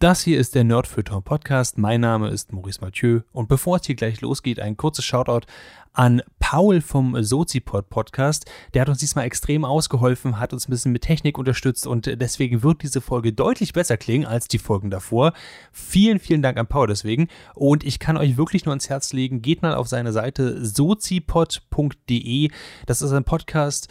Das hier ist der Nerdfeuilleton Podcast. Mein Name ist Maurice Mathieu und bevor es hier gleich losgeht, ein kurzes Shoutout an Paul vom Sozipod Podcast. Der hat uns diesmal extrem ausgeholfen, hat uns ein bisschen mit Technik unterstützt und deswegen wird diese Folge deutlich besser klingen als die Folgen davor. Vielen, vielen Dank an Paul deswegen und ich kann euch wirklich nur ans Herz legen, geht mal auf seine Seite sozipod.de. Das ist ein Podcast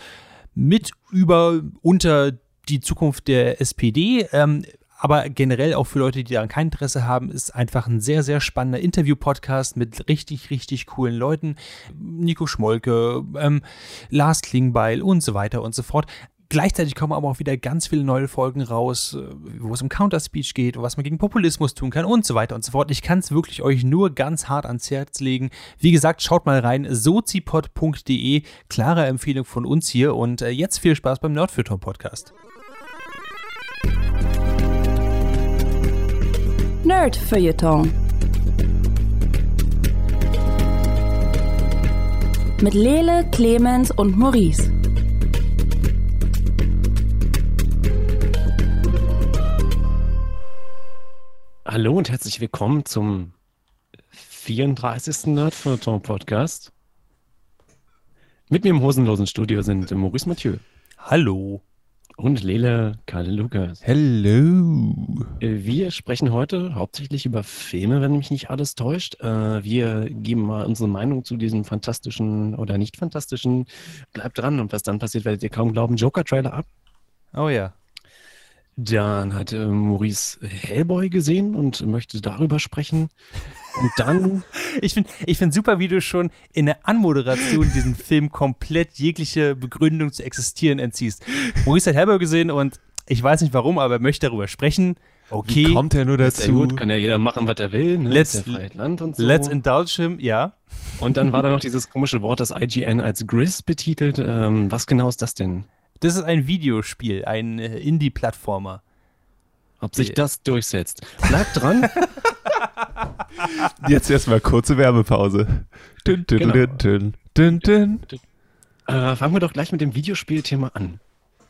mit über unter die Zukunft der SPD. Ähm, aber generell auch für Leute, die daran kein Interesse haben, ist einfach ein sehr, sehr spannender Interview-Podcast mit richtig, richtig coolen Leuten. Nico Schmolke, ähm, Lars Klingbeil und so weiter und so fort. Gleichzeitig kommen aber auch wieder ganz viele neue Folgen raus, äh, wo es um Counterspeech geht, was man gegen Populismus tun kann und so weiter und so fort. Ich kann es wirklich euch nur ganz hart ans Herz legen. Wie gesagt, schaut mal rein, sozipod.de, klare Empfehlung von uns hier und äh, jetzt viel Spaß beim Nerdfilter Podcast. Nerd-Feuilleton. Mit Lele, Clemens und Maurice. Hallo und herzlich willkommen zum 34. Nerdfeuilleton Podcast. Mit mir im hosenlosen Studio sind Maurice Mathieu. Hallo. Und Lele Kalle Lukas. Hello. Wir sprechen heute hauptsächlich über Filme, wenn mich nicht alles täuscht. Äh, wir geben mal unsere Meinung zu diesem fantastischen oder nicht fantastischen. Bleibt dran und was dann passiert, werdet ihr kaum glauben. Joker-Trailer ab. Oh ja. Dann hat äh, Maurice Hellboy gesehen und möchte darüber sprechen. Und dann. ich finde ich find super, wie du schon in der Anmoderation diesen Film komplett jegliche Begründung zu existieren entziehst. Maurice hat Hellboy gesehen und ich weiß nicht warum, aber er möchte darüber sprechen. Okay. Wie kommt er nur dazu? Gut, kann ja jeder machen, was er will. Ne? Let's, Land und so. let's indulge him, ja. Und dann war da noch dieses komische Wort, das IGN als Gris betitelt. Ähm, was genau ist das denn? Das ist ein Videospiel, ein äh, Indie-Plattformer. Ob sich das durchsetzt. Bleibt dran. Jetzt erstmal kurze Werbepause. Dün, dün, Genau. dün, dün, dün, dün. Äh, fangen wir doch gleich mit dem Videospielthema an.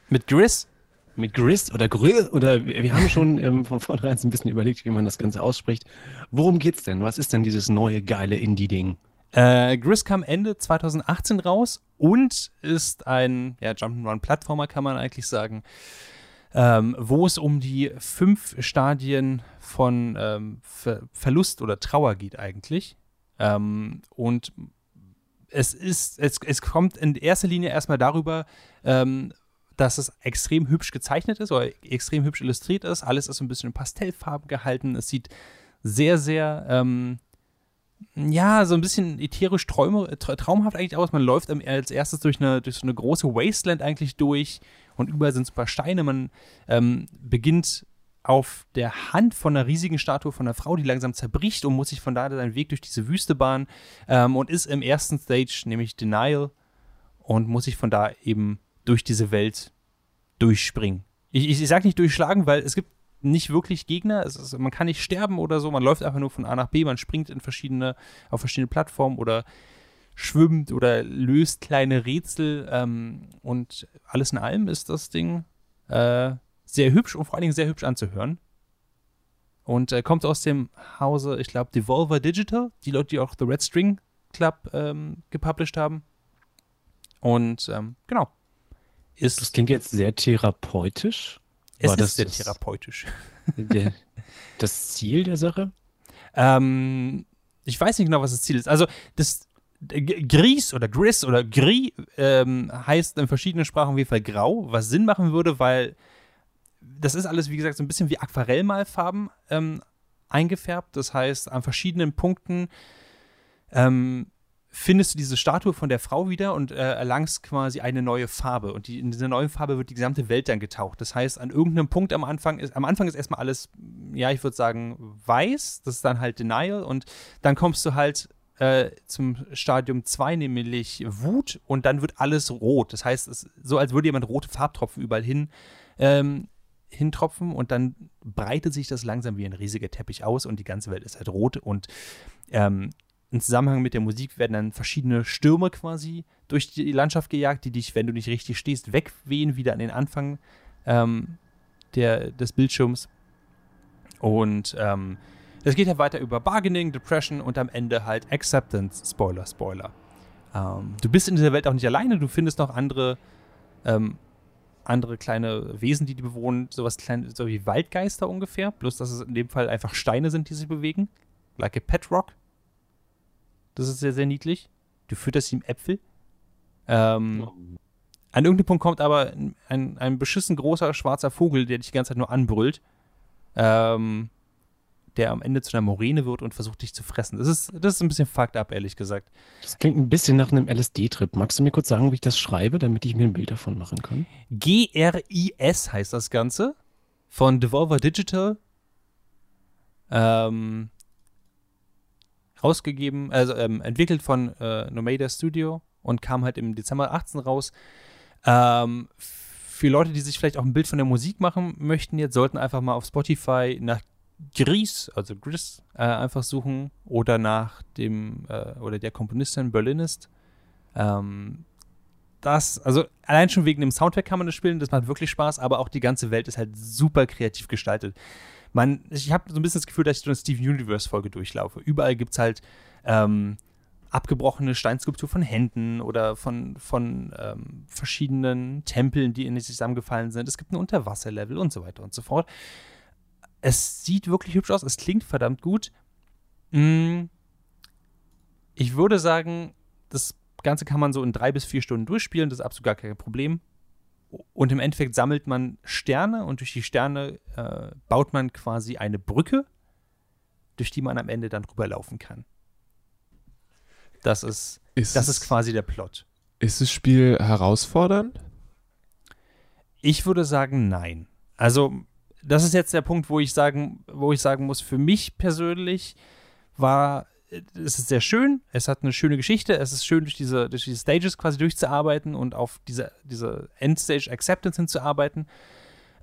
Mit Gris? Mit Gris oder Grill oder wir haben schon ähm, von vornherein so ein bisschen überlegt, wie man das Ganze ausspricht. Worum geht's denn? Was ist denn dieses neue geile Indie-Ding? Äh, Gris kam Ende 2018 raus und ist ein ja, Jump'n'Run-Plattformer, kann man eigentlich sagen, ähm, wo es um die fünf Stadien von ähm, Ver Verlust oder Trauer geht eigentlich. Ähm, und es ist, es, es kommt in erster Linie erstmal darüber, ähm, dass es extrem hübsch gezeichnet ist oder extrem hübsch illustriert ist. Alles ist so ein bisschen in Pastellfarben gehalten. Es sieht sehr, sehr, ähm, ja, so ein bisschen ätherisch traumhaft eigentlich aus. Man läuft als erstes durch, eine, durch so eine große Wasteland eigentlich durch und überall sind paar Steine. Man ähm, beginnt auf der Hand von einer riesigen Statue von einer Frau, die langsam zerbricht und muss sich von da seinen Weg durch diese Wüste bahnen ähm, und ist im ersten Stage, nämlich Denial, und muss sich von da eben durch diese Welt durchspringen. Ich, ich, ich sage nicht durchschlagen, weil es gibt nicht wirklich Gegner. Ist, man kann nicht sterben oder so. Man läuft einfach nur von A nach B. Man springt in verschiedene, auf verschiedene Plattformen oder schwimmt oder löst kleine Rätsel. Ähm, und alles in allem ist das Ding äh, sehr hübsch und vor allen Dingen sehr hübsch anzuhören. Und äh, kommt aus dem Hause, ich glaube, Devolver Digital, die Leute, die auch The Red String Club ähm, gepublished haben. Und ähm, genau. Ist, Das klingt jetzt sehr therapeutisch. es War das ist sehr das- therapeutisch. Der, das Ziel der Sache? Ähm, ich weiß nicht genau, was das Ziel ist. Also, das Gris oder Gris oder Gris ähm, heißt in verschiedenen Sprachen auf jeden Fall grau, was Sinn machen würde, weil das ist alles, wie gesagt, so ein bisschen wie Aquarellmalfarben ähm, eingefärbt. Das heißt, an verschiedenen Punkten ähm, findest du diese Statue von der Frau wieder und äh, erlangst quasi eine neue Farbe. Und die, in dieser neuen Farbe wird die gesamte Welt dann getaucht. Das heißt, an irgendeinem Punkt am Anfang ist, am Anfang ist erstmal alles, ja, ich würde sagen, weiß. Das ist dann halt Denial. Und dann kommst du halt äh, zum Stadium 2, nämlich Wut, und dann wird alles rot. Das heißt, es ist so, als würde jemand rote Farbtropfen überall hin ähm, hintropfen und dann breitet sich das langsam wie ein riesiger Teppich aus und die ganze Welt ist halt rot und ähm, im Zusammenhang mit der Musik werden dann verschiedene Stürme quasi durch die Landschaft gejagt, die dich, wenn du nicht richtig stehst, wegwehen, wieder an den Anfang ähm, der, des Bildschirms. Und ähm, es geht ja weiter über Bargaining, Depression und am Ende halt Acceptance. Spoiler, Spoiler. Ähm, du bist in dieser Welt auch nicht alleine, du findest noch andere, ähm, andere kleine Wesen, die die bewohnen, sowas klein, so wie Waldgeister ungefähr, bloß dass es in dem Fall einfach Steine sind, die sich bewegen. Like a Pet Rock. Das ist sehr, sehr niedlich. Du fütterst ihm Äpfel. Ähm, An irgendeinem Punkt kommt aber ein, ein, ein beschissen großer schwarzer Vogel, der dich die ganze Zeit nur anbrüllt. Ähm, der am Ende zu einer Moräne wird und versucht, dich zu fressen. Das ist, das ist ein bisschen fucked up, ehrlich gesagt. Das klingt ein bisschen nach einem LSD-Trip. Magst du mir kurz sagen, wie ich das schreibe, damit ich mir ein Bild davon machen kann? GRIS heißt das Ganze. Von Devolver Digital. Ähm, rausgegeben, also ähm, entwickelt von äh, Nomada Studio und kam halt im Dezember 18 raus. Ähm, für Leute, die sich vielleicht auch ein Bild von der Musik machen möchten, jetzt sollten einfach mal auf Spotify nach Gris, also Gris, äh, einfach suchen oder nach dem äh, oder der Komponistin Berlinist. Ähm, das, also allein schon wegen dem Soundtrack kann man das spielen, das macht wirklich Spaß, aber auch die ganze Welt ist halt super kreativ gestaltet. Man, ich habe so ein bisschen das Gefühl, dass ich durch eine Steven Universe-Folge durchlaufe. Überall gibt es halt ähm, abgebrochene Steinskulptur von Händen oder von, von ähm, verschiedenen Tempeln, die in sich zusammengefallen sind. Es gibt ein Unterwasserlevel und so weiter und so fort. Es sieht wirklich hübsch aus, es klingt verdammt gut. Mm, ich würde sagen, das Ganze kann man so in drei bis vier Stunden durchspielen, das ist absolut gar kein Problem. Und im Endeffekt sammelt man Sterne und durch die Sterne äh, baut man quasi eine Brücke, durch die man am Ende dann rüberlaufen kann. Das ist, Ist das ist quasi der Plot. Ist das Spiel herausfordernd? Ich würde sagen, nein. Also, das ist jetzt der Punkt, wo ich sagen, wo ich sagen muss, für mich persönlich war es ist sehr schön, es hat eine schöne Geschichte, es ist schön, durch diese, durch diese Stages quasi durchzuarbeiten und auf diese, diese Endstage Acceptance hinzuarbeiten.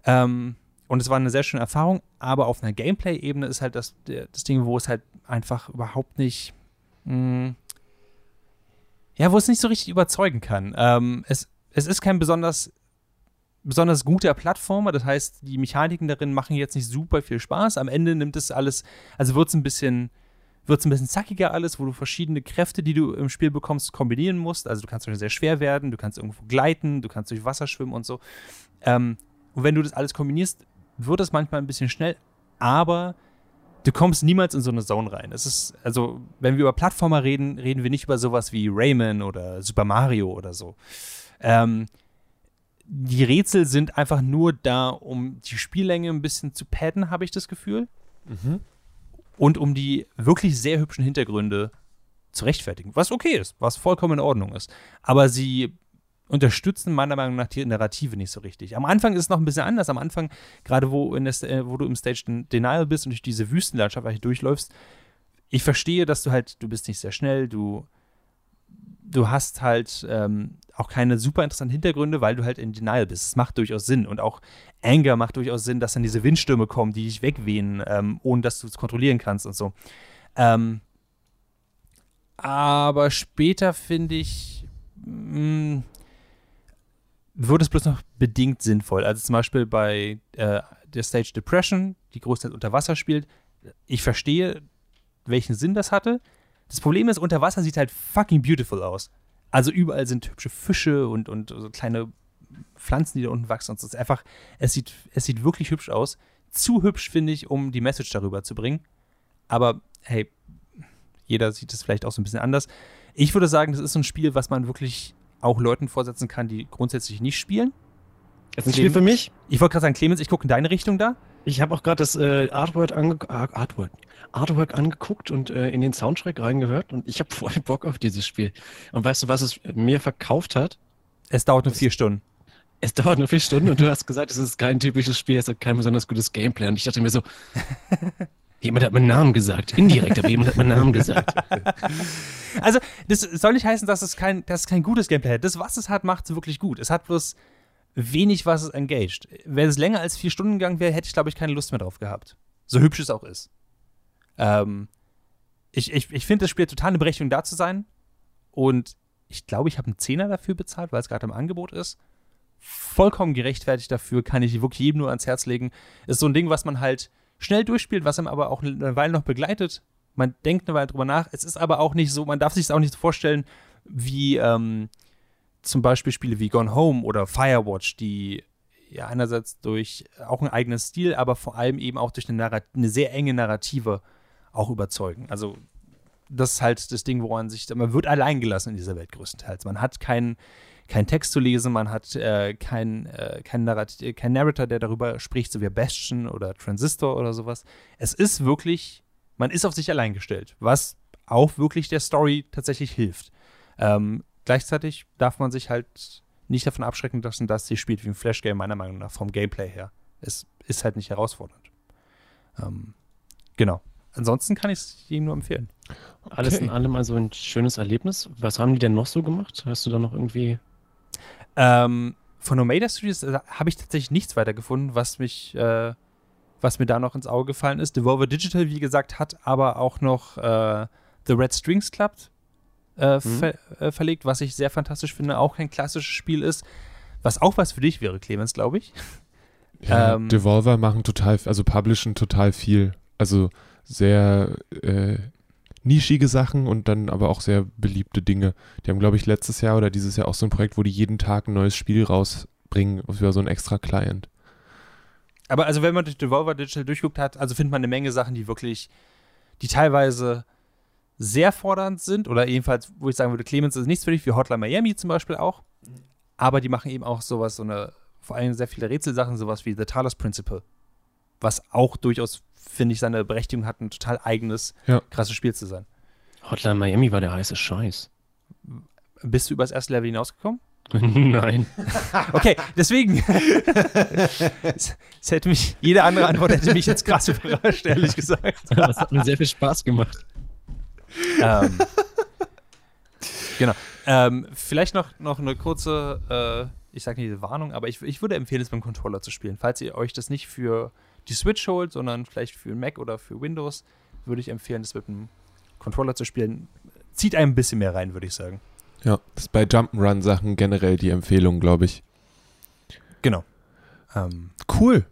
Ähm, und es war eine sehr schöne Erfahrung, aber auf einer Gameplay-Ebene ist halt das, das Ding, wo es halt einfach überhaupt nicht, mh, ja, wo es nicht so richtig überzeugen kann. Ähm, es, es ist kein besonders besonders guter Plattformer. Das heißt, die Mechaniken darin machen jetzt nicht super viel Spaß. Am Ende nimmt es alles, also wird es ein bisschen, wird es ein bisschen zackiger alles, wo du verschiedene Kräfte, die du im Spiel bekommst, kombinieren musst. Also du kannst sehr schwer werden, du kannst irgendwo gleiten, du kannst durch Wasser schwimmen und so. Ähm, und wenn du das alles kombinierst, wird es manchmal ein bisschen schnell, aber du kommst niemals in so eine Zone rein. Es ist, also, wenn wir über Plattformer reden, reden wir nicht über sowas wie Rayman oder Super Mario oder so. Ähm, die Rätsel sind einfach nur da, um die Spiellänge ein bisschen zu padden, habe ich das Gefühl. Und um die wirklich sehr hübschen Hintergründe zu rechtfertigen. Was okay ist, was vollkommen in Ordnung ist. Aber sie unterstützen meiner Meinung nach die Narrative nicht so richtig. Am Anfang ist es noch ein bisschen anders. Am Anfang, gerade wo, Sta- äh, wo du im Stage Den- Denial bist und durch diese Wüstenlandschaft eigentlich durchläufst, ich verstehe, dass du halt, du bist nicht sehr schnell, du, du hast halt ähm, auch keine super interessanten Hintergründe, weil du halt in Denial bist. Es macht durchaus Sinn. Und auch Anger macht durchaus Sinn, dass dann diese Windstürme kommen, die dich wegwehen, ähm, ohne dass du es kontrollieren kannst und so. Ähm, aber später finde ich, mh, wird es bloß noch bedingt sinnvoll. Also zum Beispiel bei äh, der Stage Depression, die großteils unter Wasser spielt. Ich verstehe, welchen Sinn das hatte. Das Problem ist, unter Wasser sieht halt fucking beautiful aus. Also überall sind hübsche Fische und, und so kleine Pflanzen, die da unten wachsen und so. Es ist einfach, es sieht, es sieht wirklich hübsch aus. Zu hübsch, finde ich, um die Message darüber zu bringen. Aber hey, jeder sieht es vielleicht auch so ein bisschen anders. Ich würde sagen, das ist so ein Spiel, was man wirklich auch Leuten vorsetzen kann, die grundsätzlich nicht spielen. Ist ein Spiel für mich. Ich wollte gerade sagen, Clemens, ich gucke in deine Richtung da. Ich habe auch gerade das äh, Artwork, ange Ar- Artwork, Artwork angeguckt und äh, in den Soundtrack reingehört und ich habe voll Bock auf dieses Spiel. Und weißt du, was es mir verkauft hat? Es dauert nur vier Stunden. Es dauert nur vier Stunden und du hast gesagt, es ist kein typisches Spiel, es hat kein besonders gutes Gameplay. Und ich dachte mir so, jemand hat meinen Namen gesagt. Indirekt, aber jemand hat meinen Namen gesagt. Also, das soll nicht heißen, dass es kein, dass es kein gutes Gameplay hat. Das, was es hat, macht es wirklich gut. Es hat bloß wenig, was es engaged. Wenn es länger als vier Stunden gegangen wäre, hätte ich, glaube ich, keine Lust mehr drauf gehabt. So hübsch es auch ist. Ähm, ich ich, ich finde, das Spiel total eine Berechtigung, da zu sein. Und ich glaube, ich habe einen Zehner dafür bezahlt, weil es gerade im Angebot ist. Vollkommen gerechtfertigt dafür, kann ich wirklich jedem nur ans Herz legen. Ist so ein Ding, was man halt schnell durchspielt, was einem aber auch eine Weile noch begleitet. Man denkt eine Weile drüber nach. Es ist aber auch nicht so, man darf sich es auch nicht so vorstellen, wie ähm, zum Beispiel Spiele wie Gone Home oder Firewatch, die ja einerseits durch auch ein eigenes Stil, aber vor allem eben auch durch eine, Narrat eine sehr enge Narrative auch überzeugen. Also das ist halt das Ding, woran sich, man wird allein gelassen in dieser Welt größtenteils. Man hat keinen kein Text zu lesen, man hat äh, keinen äh, kein, kein Narrator, der darüber spricht, so wie Bastion oder Transistor oder sowas. Es ist wirklich, man ist auf sich allein gestellt, was auch wirklich der Story tatsächlich hilft. Ähm, gleichzeitig darf man sich halt nicht davon abschrecken lassen, dass sie spielt wie ein Flash-Game, meiner Meinung nach, vom Gameplay her. Es ist halt nicht herausfordernd. Ähm, genau. Ansonsten kann ich es ihm nur empfehlen. Okay. Alles in allem also ein schönes Erlebnis. Was haben die denn noch so gemacht? Hast du da noch irgendwie ähm, von Omega Studios äh, habe ich tatsächlich nichts weiter gefunden, was mich, äh, was mir da noch ins Auge gefallen ist. Devolver Digital, wie gesagt, hat aber auch noch äh, The Red Strings Club äh, mhm. ver äh, verlegt, was ich sehr fantastisch finde. Auch kein klassisches Spiel ist, was auch was für dich wäre, Clemens, glaube ich. Ja, ähm, Devolver machen total, also publishen total viel. Also sehr äh, nischige Sachen und dann aber auch sehr beliebte Dinge. Die haben, glaube ich, letztes Jahr oder dieses Jahr auch so ein Projekt, wo die jeden Tag ein neues Spiel rausbringen für so ein extra Client. Aber also wenn man durch Devolver Digital durchguckt hat, also findet man eine Menge Sachen, die wirklich, die teilweise sehr fordernd sind oder jedenfalls, wo ich sagen würde, Clemens ist nichts für dich, wie Hotline Miami zum Beispiel auch. Aber die machen eben auch sowas, so eine, vor allem sehr viele Rätselsachen, sowas wie The Talos Principle. Was auch durchaus finde ich, seine Berechtigung hat, ein total eigenes, ja. krasses Spiel zu sein. Hotline Miami war der heiße Scheiß. Bist du übers erste Level hinausgekommen? Nein. Okay, deswegen. es, es, hätte mich, jede andere Antwort hätte mich jetzt krass überrascht, ehrlich gesagt. Das hat mir sehr viel Spaß gemacht. Ähm, genau. Ähm, vielleicht noch, noch eine kurze, äh, ich sage nicht Warnung, aber ich, ich würde empfehlen, es beim Controller zu spielen. Falls ihr euch das nicht für die Switch holt, sondern vielleicht für Mac oder für Windows, würde ich empfehlen, das mit einem Controller zu spielen. Zieht einem ein bisschen mehr rein, würde ich sagen. Ja, das ist bei Jump'n'Run-Sachen generell die Empfehlung, glaube ich. Genau. Ähm, cool.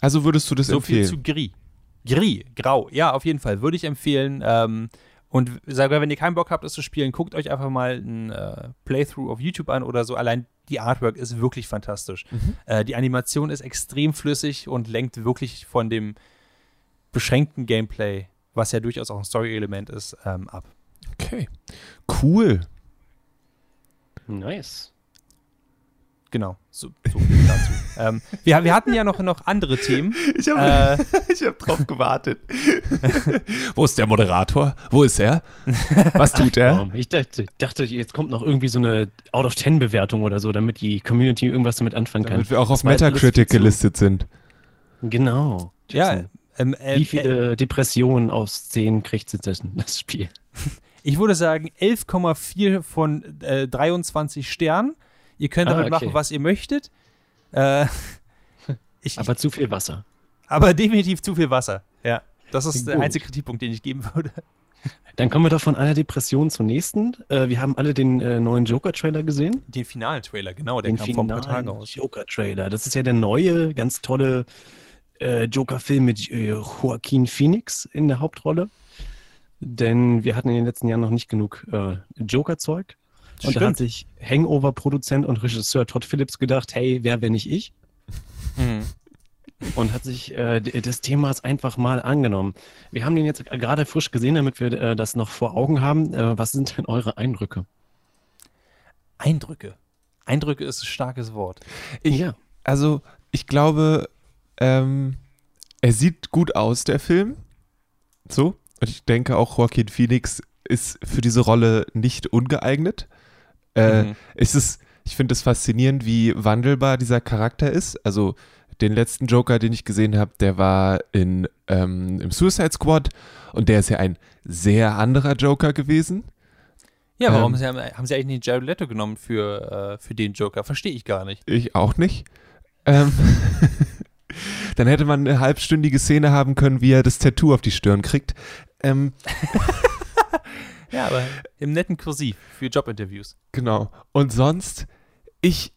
Also würdest du das so empfehlen? So viel zu Gris. Gris, grau. Ja, auf jeden Fall. Würde ich empfehlen. Ähm, und sogar wenn ihr keinen Bock habt, das zu spielen, guckt euch einfach mal ein äh, Playthrough auf YouTube an oder so. Allein die Artwork ist wirklich fantastisch. Mhm. Äh, die Animation ist extrem flüssig und lenkt wirklich von dem beschränkten Gameplay, was ja durchaus auch ein Story-Element ist, ähm, ab. Okay. Cool. Nice. Genau, so, so dazu. ähm, wir, wir, hatten ja noch, noch andere Themen. Ich habe äh, hab drauf gewartet. Wo ist der Moderator? Wo ist er? Was tut er? Ich dachte, dachte, jetzt kommt noch irgendwie so eine Out-of-Ten-Bewertung oder so, damit die Community irgendwas damit anfangen kann. Damit wir auch auf Metacritic gelistet sind. Genau. Ja. Ähm, äh, Wie viele äh, Depressionen aus 10 kriegt das Spiel? Ich würde sagen 11,4 von äh, 23 Sternen. Ihr könnt damit ah, okay. machen, was ihr möchtet. Äh, ich, aber zu viel Wasser. Aber definitiv zu viel Wasser. Ja. Das ist Gut. der einzige Kritikpunkt, den ich geben würde. Dann kommen wir doch von einer Depression zur nächsten. Äh, wir haben alle den äh, neuen Joker-Trailer gesehen. Den finalen Trailer, genau. Den kam vor ein paar Tagen aus. Joker-Trailer. Das ist ja der neue, ganz tolle äh, Joker-Film mit äh, Joaquin Phoenix in der Hauptrolle. Denn wir hatten in den letzten Jahren noch nicht genug äh, Joker-Zeug. Und Stimmt. da hat sich Hangover-Produzent und Regisseur Todd Phillips gedacht, hey, wer wenn nicht ich? Mhm. Und hat sich äh, des Themas einfach mal angenommen. Wir haben den jetzt gerade frisch gesehen, damit wir äh, das noch vor Augen haben. Äh, was sind denn eure Eindrücke? Eindrücke. Eindrücke ist ein starkes Wort. Ich, ja. Also, ich glaube, ähm, er sieht gut aus, der Film. So. Und ich denke auch, Joaquin Phoenix ist für diese Rolle nicht ungeeignet. Äh, mhm. ist es, ich finde es faszinierend, wie wandelbar dieser Charakter ist. Also den letzten Joker, den ich gesehen habe, der war in, ähm, im Suicide Squad und der ist ja ein sehr anderer Joker gewesen. Ja, warum ähm, haben, haben, sie eigentlich nicht Jared Leto genommen für, äh, für den Joker? Verstehe ich gar nicht. Ich auch nicht. Ähm, dann hätte man eine halbstündige Szene haben können, wie er das Tattoo auf die Stirn kriegt. Ähm, Ja, aber im netten Kursiv für Jobinterviews. Genau. Und sonst, ich.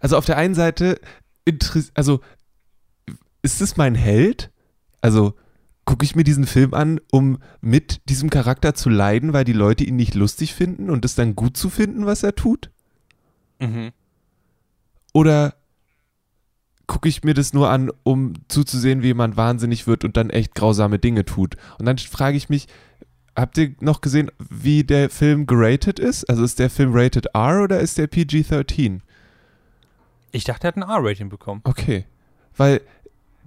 Also auf der einen Seite, also ist es mein Held? Also gucke ich mir diesen Film an, um mit diesem Charakter zu leiden, weil die Leute ihn nicht lustig finden und es dann gut zu finden, was er tut? Mhm. Oder gucke ich mir das nur an, um zuzusehen, wie jemand wahnsinnig wird und dann echt grausame Dinge tut? Und dann frage ich mich, habt ihr noch gesehen, wie der Film geratet ist? Also ist der Film rated R oder ist der PG-13? Ich dachte, er hat ein R-Rating bekommen. Okay. Weil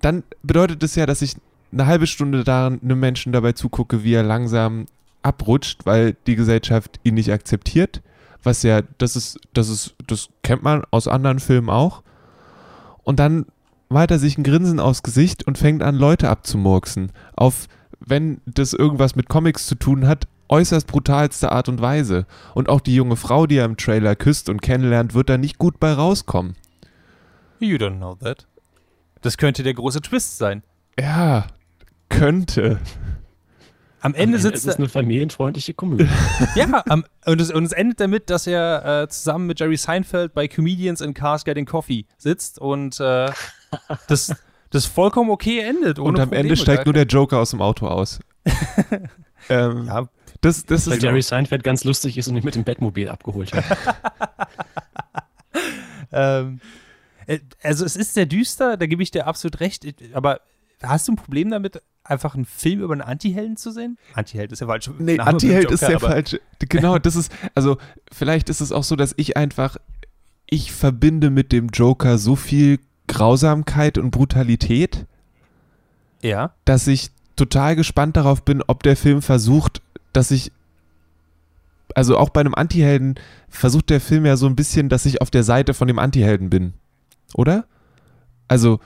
dann bedeutet es ja, dass ich eine halbe Stunde daran einem Menschen dabei zugucke, wie er langsam abrutscht, weil die Gesellschaft ihn nicht akzeptiert. Was ja, das ist, das ist, das kennt man aus anderen Filmen auch. Und dann malt er sich ein Grinsen aufs Gesicht und fängt an, Leute abzumurksen. Auf, wenn das irgendwas mit Comics zu tun hat, äußerst brutalste Art und Weise. Und auch die junge Frau, die er im Trailer küsst und kennenlernt, wird da nicht gut bei rauskommen. You don't know that. Das könnte der große Twist sein. Ja, könnte. Am Ende Es sitzt ist er. eine familienfreundliche Komödie. Ja, am, und, es, und es endet damit, dass er äh, zusammen mit Jerry Seinfeld bei Comedians in Cars Getting Coffee sitzt und äh, das, das vollkommen okay endet. Ohne und am Probleme, Ende steigt nur der Joker aus dem Auto aus. ähm, Ja, das, das Weil ist Jerry Seinfeld ganz lustig ist und ihn mit dem Bettmobil abgeholt hat. Ähm, äh, also es ist sehr düster, da gebe ich dir absolut recht, äh, aber hast du ein Problem damit, einfach einen Film über einen Antihelden zu sehen? Antiheld ist ja falsch. Nee, Antiheld ist aber- falsche. Genau, das ist, also vielleicht ist es auch so, dass ich einfach, ich verbinde mit dem Joker so viel Grausamkeit und Brutalität, Ja. dass ich total gespannt darauf bin, ob der Film versucht, dass ich, also auch bei einem Antihelden versucht der Film ja so ein bisschen, dass ich auf der Seite von dem Antihelden bin. Oder? Also,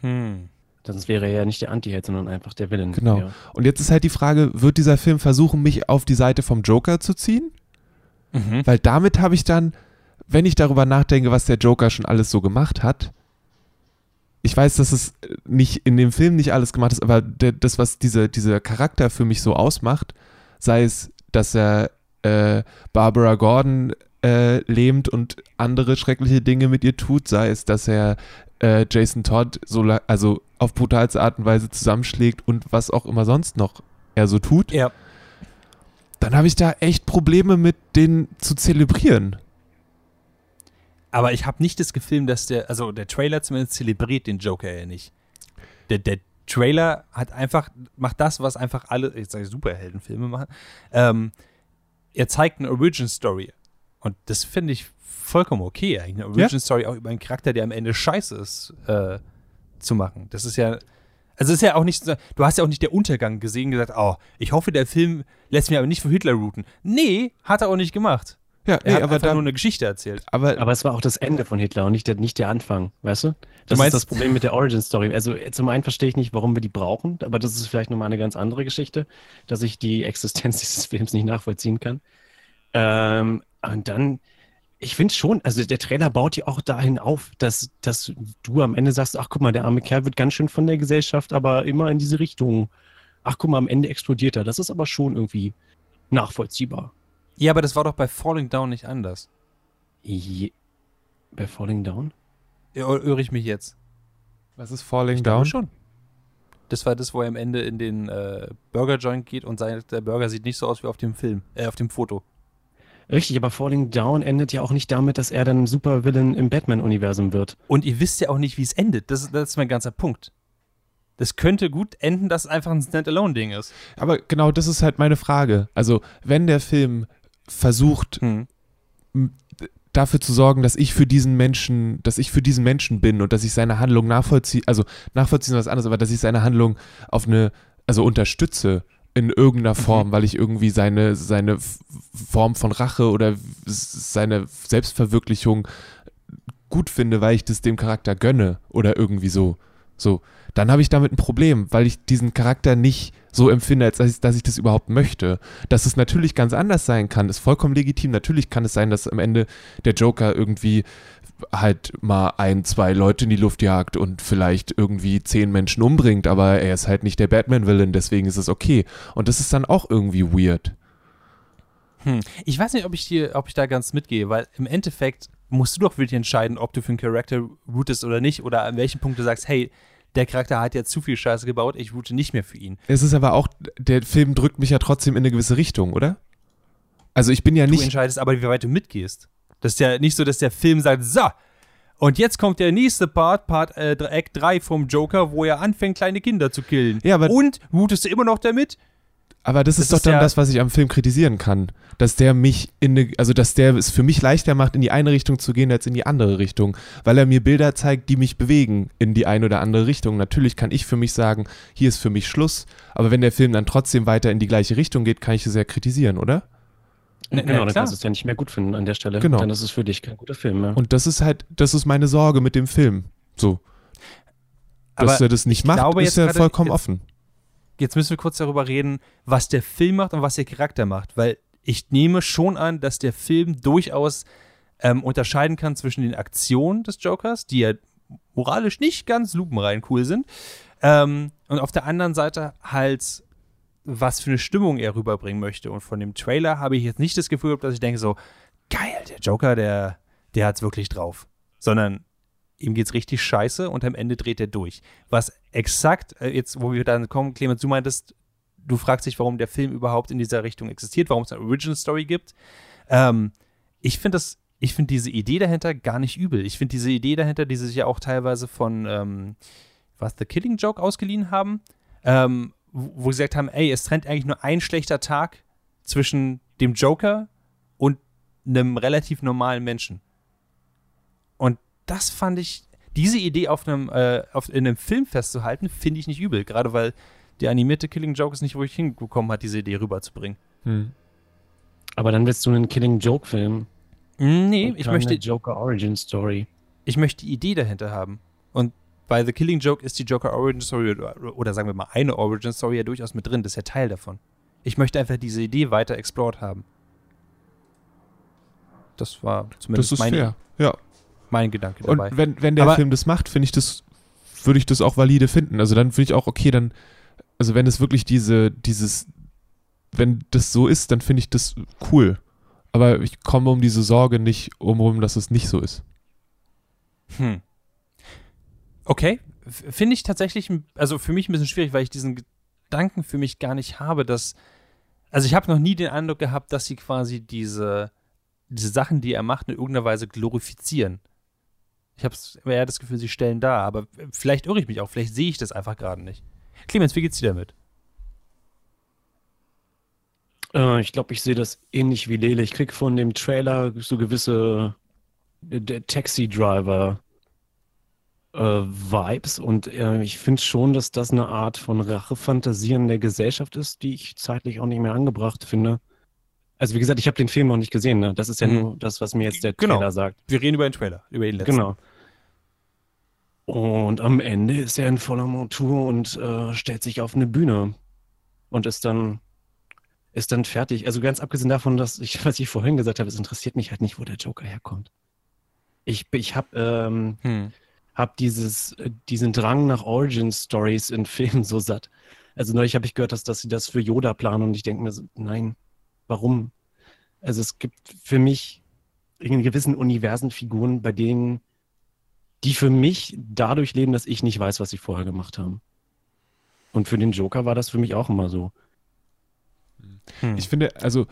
Hm. Sonst wäre er ja nicht der Anti-Held, sondern einfach der Villain. Genau. Ja. und jetzt ist halt die Frage, wird dieser Film versuchen, mich auf die Seite vom Joker zu ziehen? Mhm. Weil damit habe ich dann, wenn ich darüber nachdenke, was der Joker schon alles so gemacht hat, ich weiß, dass es nicht in dem Film nicht alles gemacht ist, aber der, das, was diese, dieser Charakter für mich so ausmacht, sei es, dass er äh, Barbara Gordon äh, lähmt und andere schreckliche Dinge mit ihr tut, sei es, dass er äh, Jason Todd so also auf brutalste Art und Weise zusammenschlägt und was auch immer sonst noch er so tut, Ja. dann habe ich da echt Probleme mit, den zu zelebrieren. Aber ich habe nicht das Gefühl, dass der, also der Trailer zumindest zelebriert den Joker ja nicht. Der, der Trailer hat einfach, macht das, was einfach alle, jetzt sage ich Superheldenfilme machen. Ähm, er zeigt eine Origin Story. Und das finde ich vollkommen okay, eigentlich. Eine Origin Story auch über einen Charakter, der am Ende scheiße ist, äh, zu machen. Das ist ja, also ist ja auch nicht so, du hast ja auch nicht der Untergang gesehen, gesagt, oh, ich hoffe, der Film lässt mich aber nicht für Hitler routen. Nee, hat er auch nicht gemacht. Ja, Er nee, hat aber, einfach da, nur eine Geschichte erzählt. aber, Aber es war auch das Ende von Hitler und nicht der, nicht der Anfang, weißt du? Das meinst- ist das Problem mit der Origin-Story. Also zum einen verstehe ich nicht, warum wir die brauchen, aber das ist vielleicht nochmal eine ganz andere Geschichte, dass ich die Existenz dieses Films nicht nachvollziehen kann. Ähm, und dann, ich finde schon, also der Trailer baut ja auch dahin auf, dass, dass du am Ende sagst, ach guck mal, der arme Kerl wird ganz schön von der Gesellschaft, aber immer in diese Richtung. Ach guck mal, am Ende explodiert er. Das ist aber schon irgendwie nachvollziehbar. Ja, aber das war doch bei Falling Down nicht anders. Je bei Falling Down? Ja, Irre ich mich jetzt? was ist Falling Ich glaube Down? schon. Das war das, wo er am Ende in den äh, Burger Joint geht und sagt, der Burger sieht nicht so aus wie auf dem Film, äh, auf dem Foto. Richtig, aber Falling Down endet ja auch nicht damit, dass er dann Supervillain im Batman-Universum wird. Und ihr wisst ja auch nicht, wie es endet. Das, ist- das ist mein ganzer Punkt. Das könnte gut enden, dass es einfach ein Standalone-Ding ist. Aber genau das ist halt meine Frage. Also, wenn der Film versucht, Hm. dafür zu sorgen, dass ich für diesen Menschen, dass ich für diesen Menschen bin und dass ich seine Handlung nachvollziehe, also nachvollziehen ist was anderes, aber dass ich seine Handlung auf eine, also unterstütze in irgendeiner Form, weil ich irgendwie seine, seine Form von Rache oder seine Selbstverwirklichung gut finde, weil ich das dem Charakter gönne oder irgendwie so. So, dann habe ich damit ein Problem, weil ich diesen Charakter nicht so empfinde, als dass ich, dass ich das überhaupt möchte. Dass es natürlich ganz anders sein kann, ist vollkommen legitim. Natürlich kann es sein, dass am Ende der Joker irgendwie halt mal ein, zwei Leute in die Luft jagt und vielleicht irgendwie zehn Menschen umbringt, aber er ist halt nicht der Batman-Villain, deswegen ist es okay. Und das ist dann auch irgendwie weird. Hm. Ich weiß nicht, ob ich dir, ob ich da ganz mitgehe, weil im Endeffekt musst du doch wirklich entscheiden, ob du für einen Charakter rootest oder nicht oder an welchem Punkt du sagst, hey, der Charakter hat jetzt zu viel Scheiße gebaut, ich route nicht mehr für ihn. Es ist aber auch, der Film drückt mich ja trotzdem in eine gewisse Richtung, oder? Also ich bin ja Du nicht. entscheidest aber, wie weit du mitgehst. Das ist ja nicht so, dass der Film sagt, so, und jetzt kommt der nächste Part, Part äh, Act 3 vom Joker, wo er anfängt, kleine Kinder zu killen. Ja, aber- und routest du immer noch damit? Aber das, Das ist doch ist dann ja- das, was ich am Film kritisieren kann. Dass der mich in eine, also dass der es für mich leichter macht, in die eine Richtung zu gehen, als in die andere Richtung. Weil er mir Bilder zeigt, die mich bewegen in die eine oder andere Richtung. Natürlich kann ich für mich sagen, hier ist für mich Schluss. Aber wenn der Film dann trotzdem weiter in die gleiche Richtung geht, kann ich es ja kritisieren, oder? Na- na, genau, dann klar. kannst du es ja nicht mehr gut finden an der Stelle. Genau. Dann ist es für dich kein guter Film mehr. Und das ist halt, das ist meine Sorge mit dem Film. So. Dass Aber er das nicht ich macht, glaube ist ja vollkommen jetzt- offen. Jetzt müssen wir kurz darüber reden, was der Film macht und was der Charakter macht. Weil ich nehme schon an, dass der Film durchaus ähm, unterscheiden kann zwischen den Aktionen des Jokers, die ja moralisch nicht ganz lupenrein cool sind, ähm, und auf der anderen Seite halt, was für eine Stimmung er rüberbringen möchte. Und von dem Trailer habe ich jetzt nicht das Gefühl, dass ich denke so, geil, der Joker, der, der hat's wirklich drauf. Sondern ihm geht's richtig scheiße und am Ende dreht er durch. Was exakt, äh, jetzt, wo wir dann kommen, Clemens, du meintest, du fragst dich, warum der Film überhaupt in dieser Richtung existiert, warum es eine Original Story gibt. Ähm, ich finde das, ich finde diese Idee dahinter gar nicht übel. Ich finde diese Idee dahinter, die sie sich ja auch teilweise von, ähm, was, The Killing Joke ausgeliehen haben, ähm, wo wo sie gesagt haben, ey, es trennt eigentlich nur ein schlechter Tag zwischen dem Joker und einem relativ normalen Menschen. Und das fand ich, diese Idee auf einem, äh, auf, in einem Film festzuhalten, finde ich nicht übel. Gerade weil der animierte Killing Joke es nicht wirklich hingekommen hat, diese Idee rüberzubringen. Hm. Aber dann willst du einen Killing Joke Film. Mm, Nee, Und ich möchte, Joker Origin Story. ich möchte die Idee dahinter haben. Und bei The Killing Joke ist die Joker Origin Story oder, oder sagen wir mal eine Origin Story ja durchaus mit drin. Das ist ja Teil davon. Ich möchte einfach diese Idee weiter explored haben. Das war zumindest Das ist mein, fair. Ja. Mein Gedanke Und dabei. wenn, wenn der Aber- Film das macht, finde ich das, würde ich das auch valide finden. Also dann finde ich auch, okay, dann, also wenn es wirklich diese, dieses, wenn das so ist, dann finde ich das cool. Aber ich komme um diese Sorge nicht umrum, dass es nicht so ist. Hm. Okay, finde ich tatsächlich, also für mich ein bisschen schwierig, weil ich diesen Gedanken für mich gar nicht habe, dass, also ich habe noch nie den Eindruck gehabt, dass sie quasi diese, diese Sachen, die er macht, in irgendeiner Weise glorifizieren. Ich habe eher das Gefühl, sie stellen dar, aber vielleicht irre ich mich auch, vielleicht sehe ich das einfach gerade nicht. Clemens, wie geht's dir damit? Äh, ich glaube, ich sehe das ähnlich wie Lele. Ich krieg von dem Trailer so gewisse äh, Taxi-Driver äh, Vibes und äh, ich finde schon, dass das eine Art von Rachefantasien der Gesellschaft ist, die ich zeitlich auch nicht mehr angebracht finde. Also wie gesagt, ich habe den Film noch nicht gesehen. Ne? Das ist ja Mhm. nur das, was mir jetzt der Genau. Trailer sagt. Wir reden über den Trailer, über den letzten. Genau. Und am Ende ist er in voller Montur und äh, stellt sich auf eine Bühne und ist dann ist dann fertig. Also ganz abgesehen davon, dass ich, was ich vorhin gesagt habe, es interessiert mich halt nicht, wo der Joker herkommt. Ich, ich habe ähm, Hm. hab dieses, äh, diesen Drang nach Origin Stories in Filmen so satt. Also neulich habe ich gehört, dass, dass sie das für Yoda planen und ich denke mir so, nein, warum? Also es gibt für mich in gewissen Universen Figuren, bei denen die für mich dadurch leben, dass ich nicht weiß, was sie vorher gemacht haben. Und für den Joker war das für mich auch immer so. Hm. Ich finde, also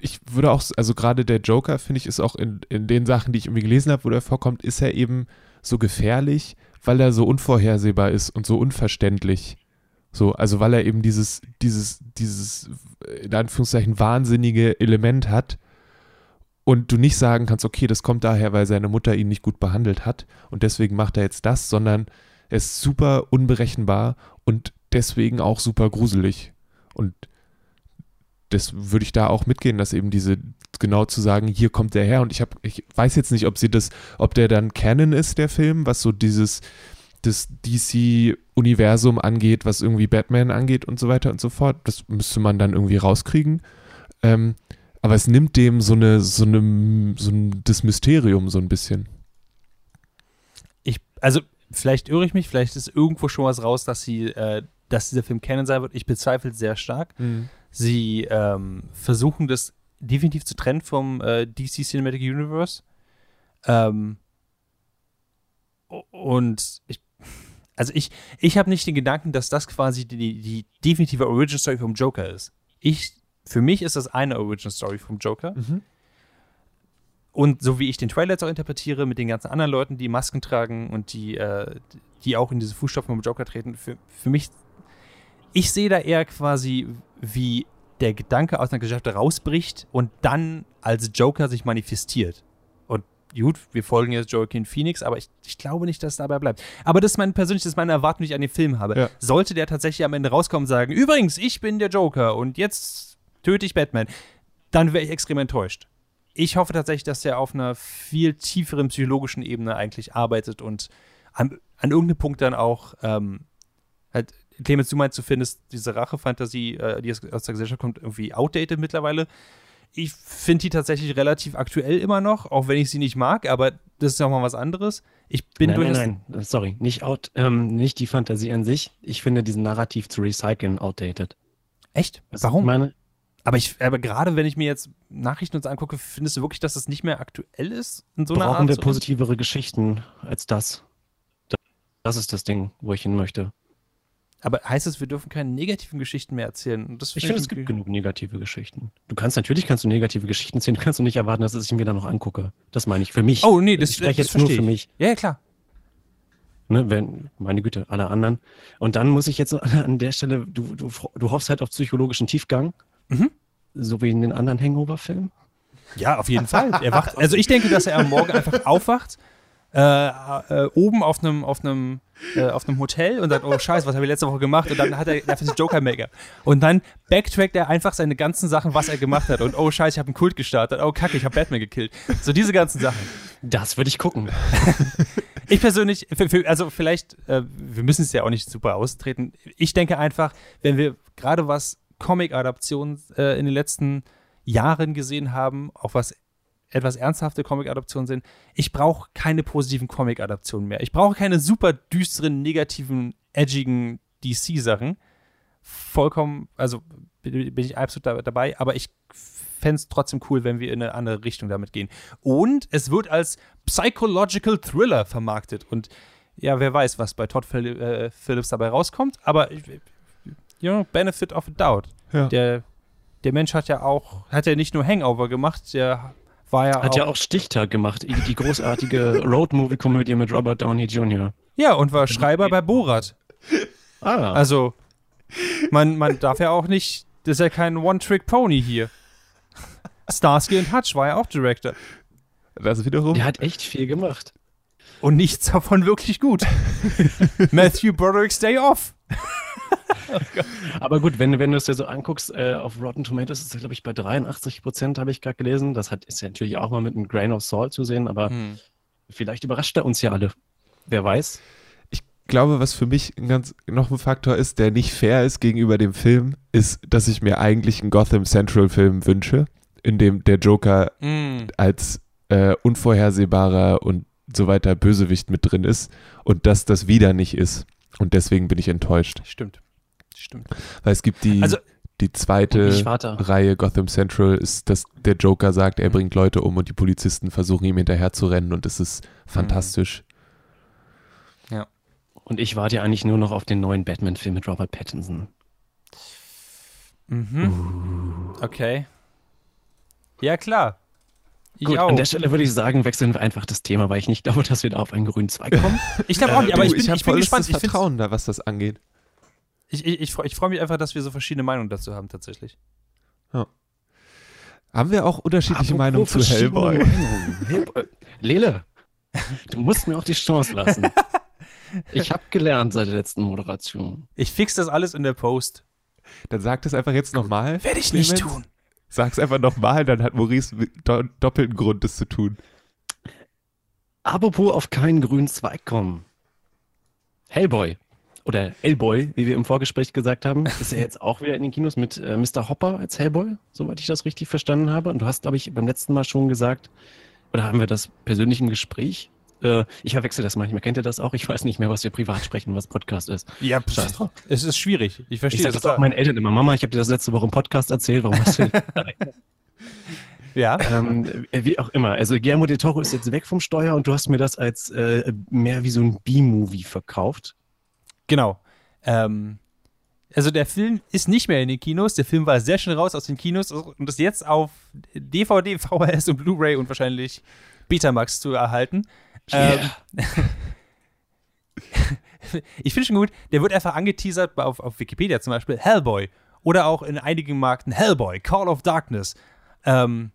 ich würde auch, also gerade der Joker, finde ich, ist auch in, in den Sachen, die ich irgendwie gelesen habe, wo der vorkommt, ist er eben so gefährlich, weil er so unvorhersehbar ist und so unverständlich. So, also weil er eben dieses, dieses, dieses, in Anführungszeichen, wahnsinnige Element hat und du nicht sagen kannst, okay, das kommt daher, weil seine Mutter ihn nicht gut behandelt hat und deswegen macht er jetzt das, sondern er ist super unberechenbar und deswegen auch super gruselig. Und das würde ich da auch mitgehen, dass eben diese genau zu sagen, hier kommt der her und ich habe ich weiß jetzt nicht, ob sie das ob der dann Canon ist der Film, was so dieses das DC Universum angeht, was irgendwie Batman angeht und so weiter und so fort. Das müsste man dann irgendwie rauskriegen. Ähm, aber es nimmt dem so eine so eine so ein, das Mysterium so ein bisschen. ich, also vielleicht irre ich mich, vielleicht ist irgendwo schon was raus, dass sie, äh, dass dieser Film kennen sein wird. Ich bezweifle es sehr stark. Sie ähm, versuchen das definitiv zu trennen vom äh, DC Cinematic Universe. Ähm, und ich, also ich, ich habe nicht den Gedanken, dass das quasi die, die definitive Origin Story vom Joker ist. Ich, für mich ist das eine Origin Story vom Joker. Mhm. Und so wie ich den Trailer jetzt auch interpretiere, mit den ganzen anderen Leuten, die Masken tragen und die, äh, die auch in diese Fußstapfen vom Joker treten, für, für mich, ich sehe da eher quasi, wie der Gedanke aus einer Geschichte rausbricht und dann als Joker sich manifestiert. Und gut, wir folgen jetzt Joaquin Phoenix, aber ich, ich glaube nicht, dass es dabei bleibt. Aber das ist mein persönliches, meine Erwartung, die ich an den Film habe. Ja. Sollte der tatsächlich am Ende rauskommen und sagen, übrigens, ich bin der Joker und jetzt töte ich Batman, dann wäre ich extrem enttäuscht. Ich hoffe tatsächlich, dass er auf einer viel tieferen psychologischen Ebene eigentlich arbeitet und an, an irgendeinem Punkt dann auch ähm, halt, Clemens, du meinst, du findest diese Rache-Fantasie, äh, die aus der Gesellschaft kommt, irgendwie outdated mittlerweile. Ich finde die tatsächlich relativ aktuell immer noch, auch wenn ich sie nicht mag, aber das ist ja auch mal was anderes. Ich bin nein, durchaus. nein, nein, sorry, nicht, out, ähm, nicht die Fantasie an sich. Ich finde diesen Narrativ zu recyceln outdated. Echt? Warum? Ich meine, Aber ich, aber gerade wenn ich mir jetzt Nachrichten und so angucke, findest du wirklich, dass das nicht mehr aktuell ist in so einer brauchen Art? wir so- positivere Geschichten als das. Das ist das Ding, wo ich hin möchte. Aber heißt es, wir dürfen keine negativen Geschichten mehr erzählen? Das Ich finde, es gibt genug negative Geschichten. Du kannst natürlich kannst du negative Geschichten erzählen, du kannst du nicht erwarten, dass ich mir dann noch angucke. Das meine ich für mich. Oh, nee, das, ich spreche das jetzt nur für ich. mich. Ja, ja, klar. Ne, wenn, meine Güte, alle anderen. Und dann muss ich jetzt an der Stelle, du, du, du hoffst halt auf psychologischen Tiefgang. Mhm. So wie in den anderen Hangover-Filmen. Ja, auf jeden Fall. Er wacht, also ich denke, dass er am Morgen einfach aufwacht, äh, äh, oben auf einem auf einem äh, auf einem Hotel und sagt, oh Scheiße, was habe ich letzte Woche gemacht? Und dann hat er einfach das Joker Maker. Und dann backtrackt er einfach seine ganzen Sachen, was er gemacht hat. Und oh Scheiße, ich habe einen Kult gestartet. Oh Kacke, ich habe Batman gekillt. So diese ganzen Sachen. Das würde ich gucken. Ich persönlich, für, für, also vielleicht, äh, wir müssen es ja auch nicht super austreten. Ich denke einfach, wenn wir gerade was Comic-Adaptionen äh, in den letzten Jahren gesehen haben, auch was etwas ernsthafte Comic-Adaptionen sind, ich brauche keine positiven Comic-Adaptionen mehr. Ich brauche keine super düsteren, negativen, edgigen DC-Sachen. Vollkommen, also bin ich absolut da, dabei, aber ich fände es trotzdem cool, wenn wir in eine andere Richtung damit gehen. Und es wird als Psychological Thriller vermarktet. Und ja, wer weiß, was bei Todd äh, Phillips dabei rauskommt, aber ich- you know, Benefit of a Doubt. Ja. Der, der Mensch hat ja auch, hat ja nicht nur Hangover gemacht, der war ja Hat auch, ja auch Stichtag gemacht, die die großartige Road-Movie-Komödie mit Robert Downey Jr. ja, und war Schreiber bei Borat. Ah, Also, man, man darf ja auch nicht, das ist ja kein One-Trick-Pony hier. Starsky und Hutch war ja auch Director. Das wiederum. der hat echt viel gemacht. Und nichts davon wirklich gut. Matthew Broderick's Day Off. Aber gut, wenn, wenn du es dir so anguckst, äh, auf Rotten Tomatoes ist er, glaube ich, bei 83 Prozent, habe ich gerade gelesen. Das hat, ist ja natürlich auch mal mit einem Grain of Salt zu sehen, aber Hm. vielleicht überrascht er uns ja alle. Wer weiß? Ich glaube, was für mich ein ganz, noch ein Faktor ist, der nicht fair ist gegenüber dem Film, ist, dass ich mir eigentlich einen Gotham Central Film wünsche, in dem der Joker Hm. als äh, unvorhersehbarer und so weiter Bösewicht mit drin ist und dass das wieder nicht ist. Und deswegen bin ich enttäuscht. Stimmt. Stimmt. Weil es gibt die, Also- die zweite warte. Reihe Gotham Central, ist, dass der Joker sagt, er bringt Leute um und die Polizisten versuchen ihm hinterher zu rennen und es ist fantastisch. Und ich warte ja eigentlich nur noch auf den neuen Batman-Film mit Robert Pattinson. Mhm. Okay. Ja, klar. Ich Gut, an der Stelle würde ich sagen, wechseln wir einfach das Thema, weil ich nicht glaube, dass wir da auf einen grünen Zweig kommen. Ich glaube auch nicht, aber Du, ich bin, hab ich bin gespannt. Ich, Vertrauen da, was das angeht. ich, ich, ich, freu- ich freue mich einfach, dass wir so verschiedene Meinungen dazu haben, tatsächlich. Haben wir auch unterschiedliche Apropos Meinungen zu Hellboy? Hellboy. Lele, du musst mir auch die Chance lassen. Ich habe gelernt seit der letzten Moderation. Ich fix das alles in der Post. Dann sag das einfach jetzt nochmal. Werde ich nicht Clemens. tun. Sag's einfach nochmal, dann hat Maurice do doppelten Grund, das zu tun. Apropos auf keinen grünen Zweig kommen. Hellboy. Oder Hellboy, wie wir im Vorgespräch gesagt haben, ist ja jetzt auch wieder in den Kinos mit äh, Mr. Hopper als Hellboy, soweit ich das richtig verstanden habe. Und du hast, glaube ich, beim letzten Mal schon gesagt, oder haben wir das persönlich im Gespräch? Äh, ich verwechsel das manchmal. Kennt ihr das auch? Ich weiß nicht mehr, was wir privat sprechen, was Podcast ist. Ja, Scheiß drauf. es ist schwierig. Ich Ich verstehe sage das. das auch meinen Eltern immer. Mama, ich habe dir das letzte Woche im Podcast erzählt. Warum hast du Ja. Ähm, äh, wie auch immer. Also Guillermo del Toro ist jetzt weg vom Steuer und du hast mir das als äh, mehr wie so ein B-Movie verkauft. Genau. Ähm, also der Film ist nicht mehr in den Kinos. Der Film war sehr schnell raus aus den Kinos und ist jetzt auf DVD, VHS und Blu-ray und wahrscheinlich Betamax zu erhalten. Ähm, ich finde schon gut, der wird einfach angeteasert auf, auf Wikipedia zum Beispiel Hellboy oder auch in einigen Markten Hellboy, Call of Darkness. Ähm,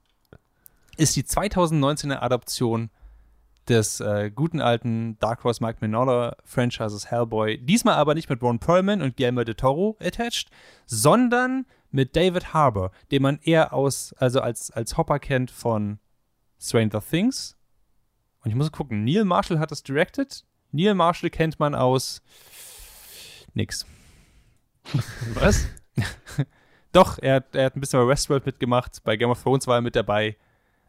ist die 2019er Adaption des äh, guten alten Dark Horse Mike Mignola Franchises Hellboy. Diesmal aber nicht mit Ron Perlman und Guillermo de Toro attached, sondern mit David Harbour, den man eher aus, also als, als Hopper kennt von Stranger Things. Und ich muss gucken, Neil Marshall hat das directed. Neil Marshall kennt man aus nix. Was? Doch, er, hat- er hat ein bisschen bei Westworld mitgemacht. Bei Game of Thrones war er mit dabei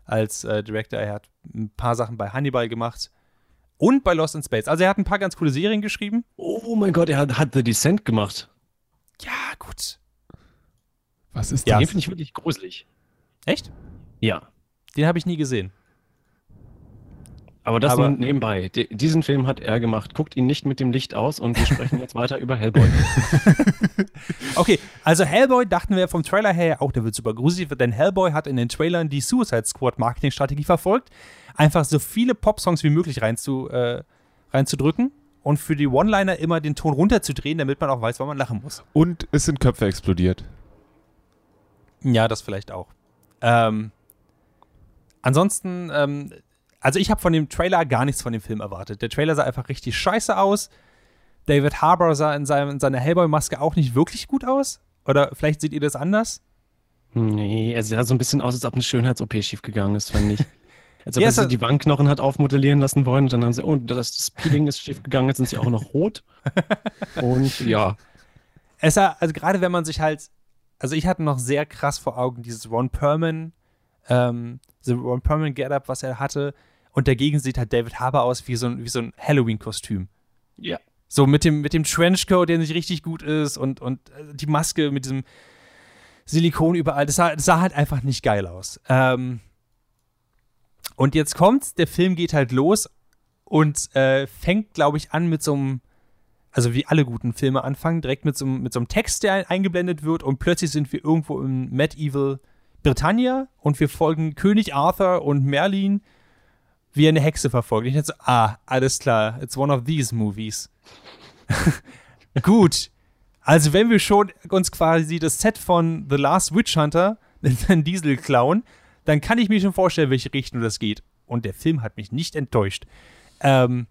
als äh, Director. Er hat ein paar Sachen bei Hannibal gemacht. Und bei Lost in Space. Also er hat ein paar ganz coole Serien geschrieben. Oh mein Gott, er hat, hat The Descent gemacht. Ja, gut. Was ist Ja. Den das? finde ich wirklich gruselig. Echt? Ja. Den habe ich nie gesehen. Aber das Aber- nebenbei. D diesen Film hat er gemacht. Guckt ihn nicht mit dem Licht aus und wir sprechen jetzt weiter über Hellboy. Okay, also Hellboy dachten wir vom Trailer her auch, der wird super gruselig, denn Hellboy hat in den Trailern die Suicide Squad Marketingstrategie verfolgt, einfach so viele Pop-Songs wie möglich reinzu, äh, reinzudrücken und für die One-Liner immer den Ton runterzudrehen, damit man auch weiß, wann man lachen muss. Und es sind Köpfe explodiert. Ja, das vielleicht auch. Ähm, ansonsten, ähm, also ich habe von dem Trailer gar nichts von dem Film erwartet. Der Trailer sah einfach richtig scheiße aus. David Harbour sah in, seinem, in seiner Hellboy-Maske auch nicht wirklich gut aus. Oder vielleicht seht ihr das anders? nee, er sah so ein bisschen aus, als ob eine Schönheits-OP schiefgegangen ist, fand ich. Als ob Ja, er hat- die Wangenknochen hat aufmodellieren lassen wollen und dann haben sie, oh, das, das Peeling ist schiefgegangen, jetzt sind sie auch noch rot. Und ja, Es sah, also gerade wenn man sich halt, also ich hatte noch sehr krass vor Augen dieses Ron Perlman, ähm, so Ron Perlman Get-Up, was er hatte. Und dagegen sieht halt David Harbour aus wie so ein, wie so ein Halloween-Kostüm. ja. So mit dem, mit dem Trenchcoat, der nicht richtig gut ist und, und äh, die Maske mit diesem Silikon überall. Das sah, das sah halt einfach nicht geil aus. Ähm, und jetzt kommt's, der Film geht halt los und äh, fängt, glaube ich, an mit so einem, also wie alle guten Filme anfangen, direkt mit so, einem- mit so einem Text, der eingeblendet wird und plötzlich sind wir irgendwo im Medieval Britannia und wir folgen König Arthur und Merlin, wie er eine Hexe verfolgt. Ich dachte so, ah, alles klar, it's one of these movies. Gut. Also wenn wir schon uns quasi das Set von The Last Witch Hunter Van Diesel klauen, dann kann ich mir schon vorstellen, welche Richtung das geht. Und der Film hat mich nicht enttäuscht. Ähm,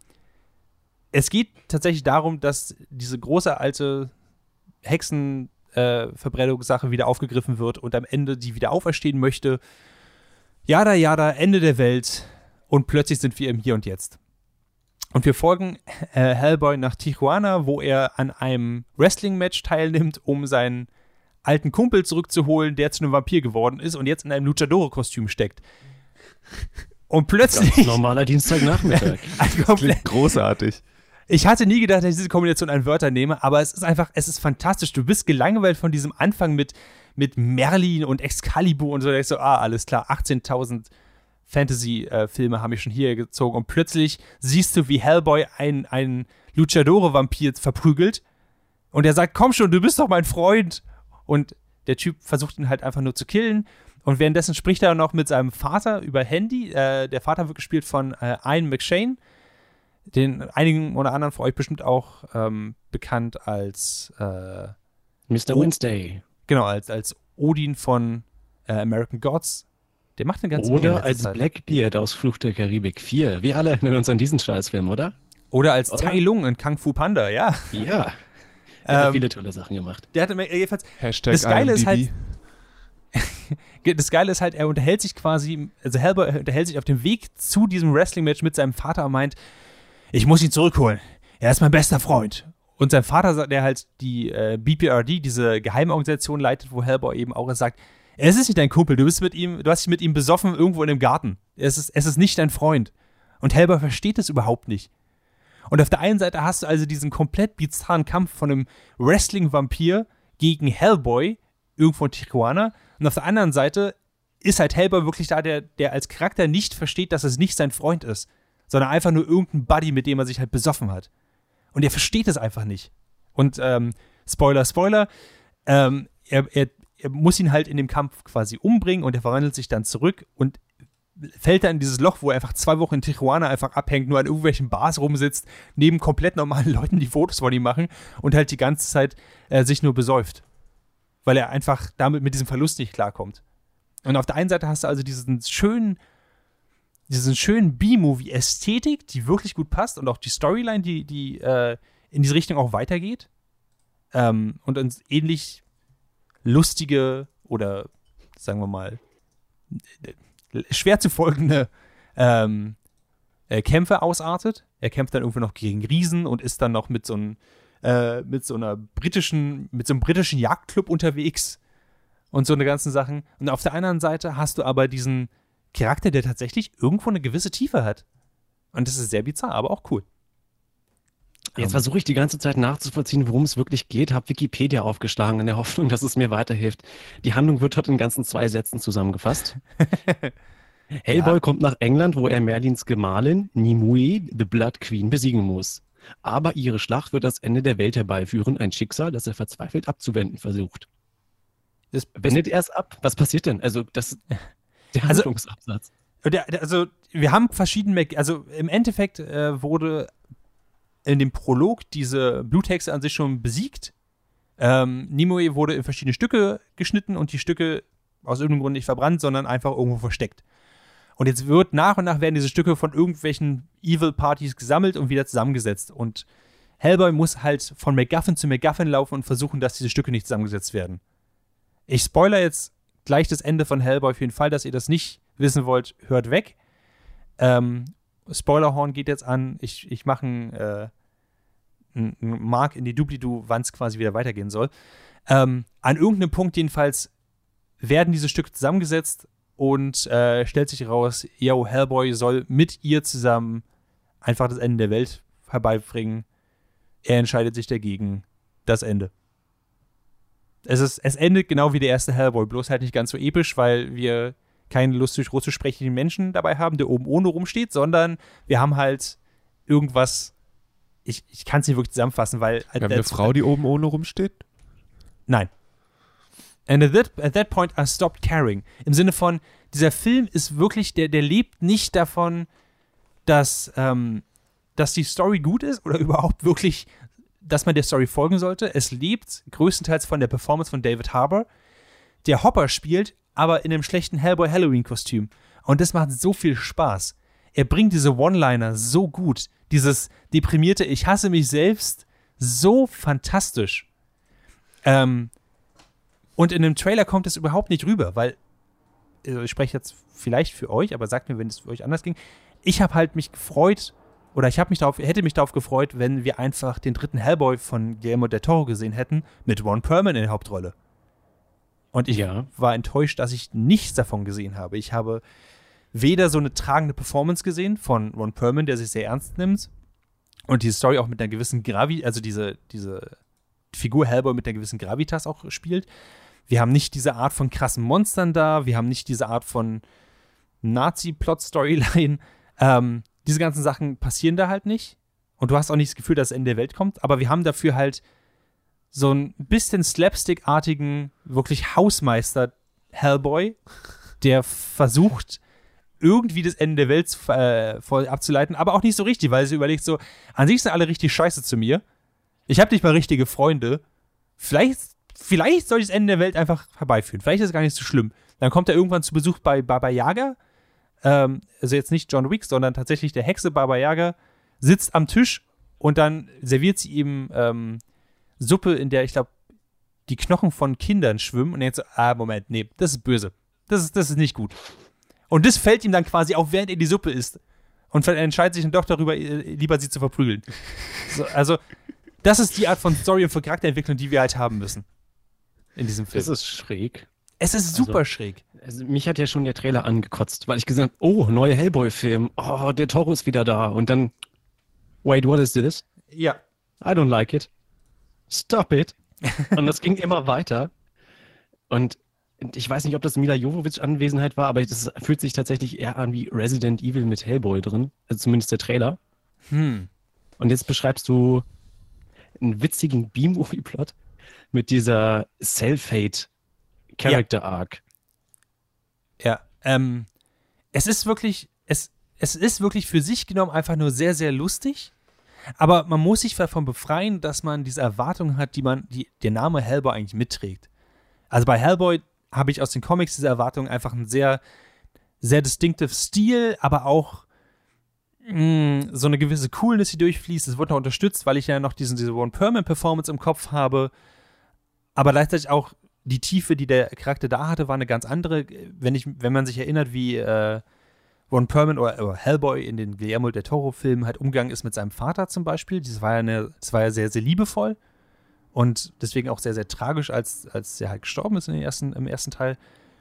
es geht tatsächlich darum, dass diese große alte Hexenverbrennungssache wieder aufgegriffen wird und am Ende die wieder auferstehen möchte. Jada, jada, Ende der Welt. Und plötzlich sind wir im Hier und Jetzt. Und wir folgen äh, Hellboy nach Tijuana, wo er an einem Wrestling-Match teilnimmt, um seinen alten Kumpel zurückzuholen, der zu einem Vampir geworden ist und jetzt in einem Luchadore-Kostüm steckt. Und plötzlich. Ganz normaler Dienstagnachmittag. ein komplett, Großartig. ich hatte nie gedacht, dass ich diese Kombination an Wörter nehme, aber es ist einfach, es ist fantastisch. Du bist gelangweilt von diesem Anfang mit, mit Merlin und Excalibur und so. Da denkst du, ah, alles klar, 18.000 Fantasy-Filme haben mich schon hier gezogen. Und plötzlich siehst du, wie Hellboy einen, einen Luchadore-Vampir verprügelt. Und er sagt, komm schon, du bist doch mein Freund. Und der Typ versucht ihn halt einfach nur zu killen. Und währenddessen spricht er noch mit seinem Vater über Handy. Äh, der Vater wird gespielt von äh, Ian McShane den einigen oder anderen von euch bestimmt auch ähm, bekannt als äh, Mr. Wednesday. genau als als Odin von äh, American Gods. Der macht eine ganze Oder als Zeit. Blackbeard aus Fluch der Karibik 4. Wir alle erinnern uns an diesen Scheißfilm, oder? oder als Oder? Tai Lung in Kung Fu Panda. Ja, Ja. Er hat Ähm, viele tolle Sachen gemacht. der hatte mir jedenfalls Hashtag Das Geile ist IMDb. das Geile ist halt, er unterhält sich quasi, also Hellboy unterhält sich auf dem Weg zu diesem Wrestling-Match mit seinem Vater und meint, ich muss ihn zurückholen. Er ist mein bester Freund. Und sein Vater, der halt die äh, BPRD, diese Geheimorganisation leitet, wo Hellboy eben auch sagt, es ist nicht dein Kumpel, du bist mit ihm, du hast dich mit ihm besoffen irgendwo in dem Garten. Es ist, es ist nicht dein Freund. Und Hellboy versteht es überhaupt nicht. Und auf der einen Seite hast du also diesen komplett bizarren Kampf von einem Wrestling-Vampir gegen Hellboy, irgendwo in Tijuana. Und auf der anderen Seite ist halt Hellboy wirklich da, der, der als Charakter nicht versteht, dass es nicht sein Freund ist, sondern einfach nur irgendein Buddy, mit dem er sich halt besoffen hat. Und er versteht es einfach nicht. Und ähm, Spoiler, Spoiler, ähm, er, er, er muss ihn halt in dem Kampf quasi umbringen und er verwandelt sich dann zurück und fällt dann in dieses Loch, wo er einfach zwei Wochen in Tijuana einfach abhängt, nur an irgendwelchen Bars rumsitzt, neben komplett normalen Leuten, die Fotos von ihm machen und halt die ganze Zeit äh, sich nur besäuft. Weil er einfach damit mit diesem Verlust nicht klarkommt. Und auf der einen Seite hast du also diesen schönen, diesen schönen B-Movie-Ästhetik, die wirklich gut passt und auch die Storyline, die, die äh, in diese Richtung auch weitergeht. Ähm, und uns ähnlich lustige oder sagen wir mal schwer zu folgende ähm, äh, Kämpfe ausartet. Er kämpft dann irgendwo noch gegen Riesen und ist dann noch mit so einem äh, mit so einer britischen, mit so einem britischen Jagdclub unterwegs und so eine ganzen Sachen. Und auf der anderen Seite hast du aber diesen Charakter, der tatsächlich irgendwo eine gewisse Tiefe hat. Und das ist sehr bizarr, aber auch cool. Jetzt versuche ich die ganze Zeit nachzuvollziehen, worum es wirklich geht, habe Wikipedia aufgeschlagen in der Hoffnung, dass es mir weiterhilft. Die Handlung wird dort in ganzen zwei Sätzen zusammengefasst. Hellboy ja. kommt nach England, wo er Merlins Gemahlin Nimue, the Blood Queen, besiegen muss. Aber ihre Schlacht wird das Ende der Welt herbeiführen, ein Schicksal, das er verzweifelt abzuwenden versucht. Das wendet er es ab? Was passiert denn? Also, das der also, Handlungsabsatz. Also, wir haben verschiedene, also im Endeffekt äh, wurde in dem Prolog diese Bluthexe an sich schon besiegt. Ähm, Nimue wurde in verschiedene Stücke geschnitten und die Stücke aus irgendeinem Grund nicht verbrannt, sondern einfach irgendwo versteckt. Und jetzt wird nach und nach werden diese Stücke von irgendwelchen Evil Parties gesammelt und wieder zusammengesetzt. Und Hellboy muss halt von MacGuffin zu MacGuffin laufen und versuchen, dass diese Stücke nicht zusammengesetzt werden. Ich spoiler jetzt gleich das Ende von Hellboy für den Fall, dass ihr das nicht wissen wollt, hört weg. Ähm, Spoilerhorn geht jetzt an. Ich, ich mache einen, äh, Mark in die Doobly-Doo, wann es quasi wieder weitergehen soll. Ähm, an irgendeinem Punkt jedenfalls werden diese Stücke zusammengesetzt und äh, stellt sich raus, yo, Hellboy soll mit ihr zusammen einfach das Ende der Welt herbeibringen. Er entscheidet sich dagegen. Das Ende. Es, ist, es endet genau wie der erste Hellboy, bloß halt nicht ganz so episch, weil wir keinen lustig russisch sprechenden Menschen dabei haben, der oben ohne rumsteht, sondern wir haben halt irgendwas. Ich, ich kann es nicht wirklich zusammenfassen, weil. Wir haben eine Frau, die oben ohne rumsteht? Nein. And at that, at that point I stopped caring. Im Sinne von, dieser Film ist wirklich, der, der lebt nicht davon, dass, ähm, dass die Story gut ist oder überhaupt wirklich, dass man der Story folgen sollte. Es lebt größtenteils von der Performance von David Harbour, der Hopper spielt, aber in einem schlechten Hellboy Halloween-Kostüm. Und das macht so viel Spaß. Er bringt diese One-Liner so gut. Dieses deprimierte Ich hasse mich selbst so fantastisch. Ähm, und in dem Trailer kommt es überhaupt nicht rüber, weil also ich spreche jetzt vielleicht für euch, aber sagt mir, wenn es für euch anders ging. Ich habe halt mich gefreut oder ich mich darauf, hätte mich darauf gefreut, wenn wir einfach den dritten Hellboy von Guillermo del Toro gesehen hätten mit Ron Perlman in der Hauptrolle. Und ich ja. war enttäuscht, dass ich nichts davon gesehen habe. Ich habe weder so eine tragende Performance gesehen von Ron Perlman, der sich sehr ernst nimmt, und diese Story auch mit einer gewissen Gravi, also diese, diese Figur Hellboy mit einer gewissen Gravitas auch spielt. Wir haben nicht diese Art von krassen Monstern da, wir haben nicht diese Art von Nazi-Plot-Storyline. Ähm, diese ganzen Sachen passieren da halt nicht. Und du hast auch nicht das Gefühl, dass das Ende der Welt kommt, aber wir haben dafür halt so ein bisschen slapstick-artigen, wirklich Hausmeister Hellboy, der versucht, irgendwie das Ende der Welt äh, abzuleiten, aber auch nicht so richtig, weil sie überlegt so, an sich sind alle richtig scheiße zu mir. Ich habe nicht mal richtige Freunde. Vielleicht, vielleicht soll ich das Ende der Welt einfach herbeiführen. Vielleicht ist es gar nicht so schlimm. Dann kommt er irgendwann zu Besuch bei Baba Yaga. Ähm, also jetzt nicht John Wick, sondern tatsächlich der Hexe Baba Yaga sitzt am Tisch und dann serviert sie ihm ähm, Suppe, in der ich glaube, die Knochen von Kindern schwimmen und er so, ah, Moment, nee, das ist böse. Das ist, das ist nicht gut. Und das fällt ihm dann quasi auf, während er die Suppe isst. Und er entscheidet sich dann doch darüber, äh, lieber sie zu verprügeln. So, also, das ist die Art von Story und von Charakterentwicklung, die wir halt haben müssen. In diesem Film. Es ist schräg. Es ist super also, schräg. Also mich hat ja schon der Trailer angekotzt, weil ich gesagt habe, oh, neuer Hellboy-Film. Oh, der Toro ist wieder da. Und dann, wait, what is this? Ja. I don't like it stop it. Und das ging immer weiter. Und ich weiß nicht, ob das Mila Jovovich-Anwesenheit war, aber das fühlt sich tatsächlich eher an wie Resident Evil mit Hellboy drin. Also zumindest der Trailer. Hm. Und jetzt beschreibst du einen witzigen B-Movie-Plot mit dieser Self-Hate Character Arc. Ja, ähm, es ist wirklich, es, es ist wirklich für sich genommen einfach nur sehr, sehr lustig. Aber man muss sich davon befreien, dass man diese Erwartung hat, die man, die der Name Hellboy eigentlich mitträgt. Also bei Hellboy habe ich aus den Comics diese Erwartung einfach einen sehr, sehr distinctive Stil, aber auch mh, so eine gewisse Coolness, die durchfließt. Es wird noch unterstützt, weil ich ja noch diesen, diese One-Perman-Performance im Kopf habe. Aber gleichzeitig auch die Tiefe, die der Charakter da hatte, war eine ganz andere. Wenn, ich, wenn man sich erinnert, wie äh, Ron Perlman oder, oder, Hellboy in den Guillermo del Toro-Filmen halt umgegangen ist mit seinem Vater zum Beispiel, das war ja, eine, das war ja sehr, sehr liebevoll und deswegen auch sehr, sehr tragisch, als, als er halt gestorben ist in den ersten, im ersten Teil.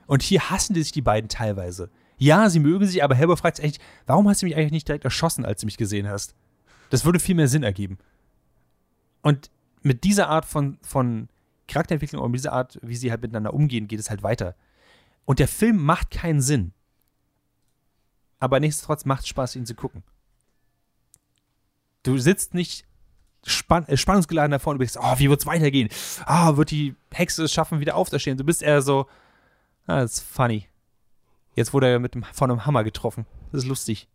Und hier hassen die sich die beiden teilweise. Ja, sie mögen sich, aber Hellboy fragt sich eigentlich, warum hast du mich eigentlich nicht direkt erschossen, als du mich gesehen hast? Das würde viel mehr Sinn ergeben. Und mit dieser Art von, von Charakterentwicklung und diese Art, wie sie halt miteinander umgehen, geht es halt weiter. Und der Film macht keinen Sinn. Aber nichtsdestotrotz macht es Spaß, ihn zu gucken. Du sitzt nicht spann äh, spannungsgeladen davor und du bist, oh, wie wird es weitergehen? Ah, oh, wird die Hexe es schaffen, wieder aufzustehen? Du bist eher so, ah, das ist funny. Jetzt wurde er mit dem, von einem Hammer getroffen. Das ist lustig.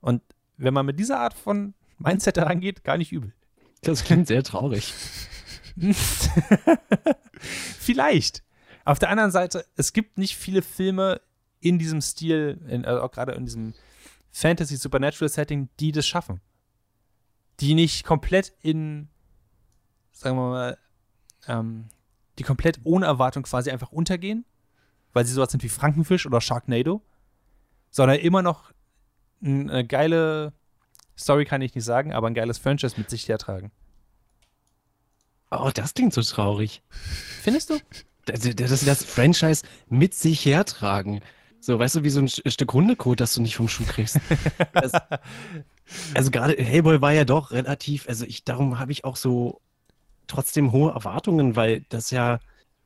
Und wenn man mit dieser Art von Mindset herangeht, gar nicht übel. Das klingt sehr traurig. Vielleicht. Auf der anderen Seite, es gibt nicht viele Filme in diesem Stil, in, also auch gerade in diesem Fantasy-Supernatural-Setting, die das schaffen. Die nicht komplett in, sagen wir mal, ähm, die komplett ohne Erwartung quasi einfach untergehen, weil sie sowas sind wie Frankenfisch oder Sharknado, sondern immer noch eine geile Story kann ich nicht sagen, aber ein geiles Franchise mit sich hertragen. Oh, das klingt so traurig. Findest du? Dass sie das, das Franchise mit sich hertragen. So, weißt du, wie so ein Stück Hundekot, das du nicht vom Schuh kriegst. das, also gerade Hellboy war ja doch relativ, also ich, darum habe ich auch so trotzdem hohe Erwartungen, weil das ja,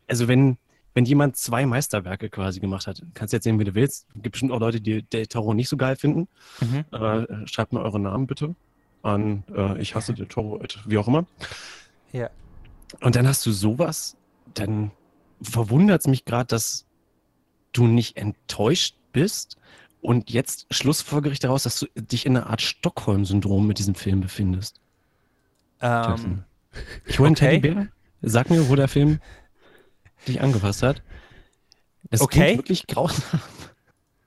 also wenn, wenn jemand zwei Meisterwerke quasi gemacht hat, kannst du jetzt sehen, wie du willst. Gibt bestimmt auch Leute, die Del Toro nicht so geil finden. Mhm. Äh, schreibt mir eure Namen bitte an äh, ich hasse Del Toro, wie auch immer. Ja. Und dann hast du sowas, dann verwundert es mich gerade, dass du nicht enttäuscht bist und jetzt schlussfolgere ich daraus, dass du dich in einer Art Stockholm-Syndrom mit diesem Film befindest. Ähm, ich hole einen okay. Teddybär. Sag mir, wo der Film dich angepasst hat. Es okay. wirklich grausam.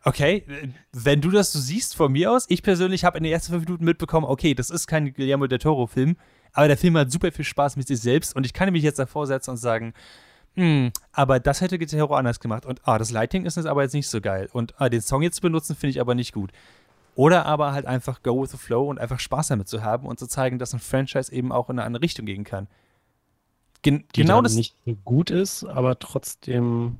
Okay, wenn du das so siehst von mir aus, ich persönlich habe in den ersten fünf Minuten mitbekommen, okay, das ist kein Guillermo del Toro-Film, aber der Film hat super viel Spaß mit sich selbst und ich kann mich jetzt davor setzen und sagen, hm, aber das hätte Guitar anders gemacht und ah, das Lighting ist jetzt aber jetzt nicht so geil und ah, den Song jetzt zu benutzen finde ich aber nicht gut. Oder aber halt einfach go with the flow und einfach Spaß damit zu haben und zu zeigen, dass ein Franchise eben auch in eine andere Richtung gehen kann. Gen Die genau das nicht gut ist, aber trotzdem.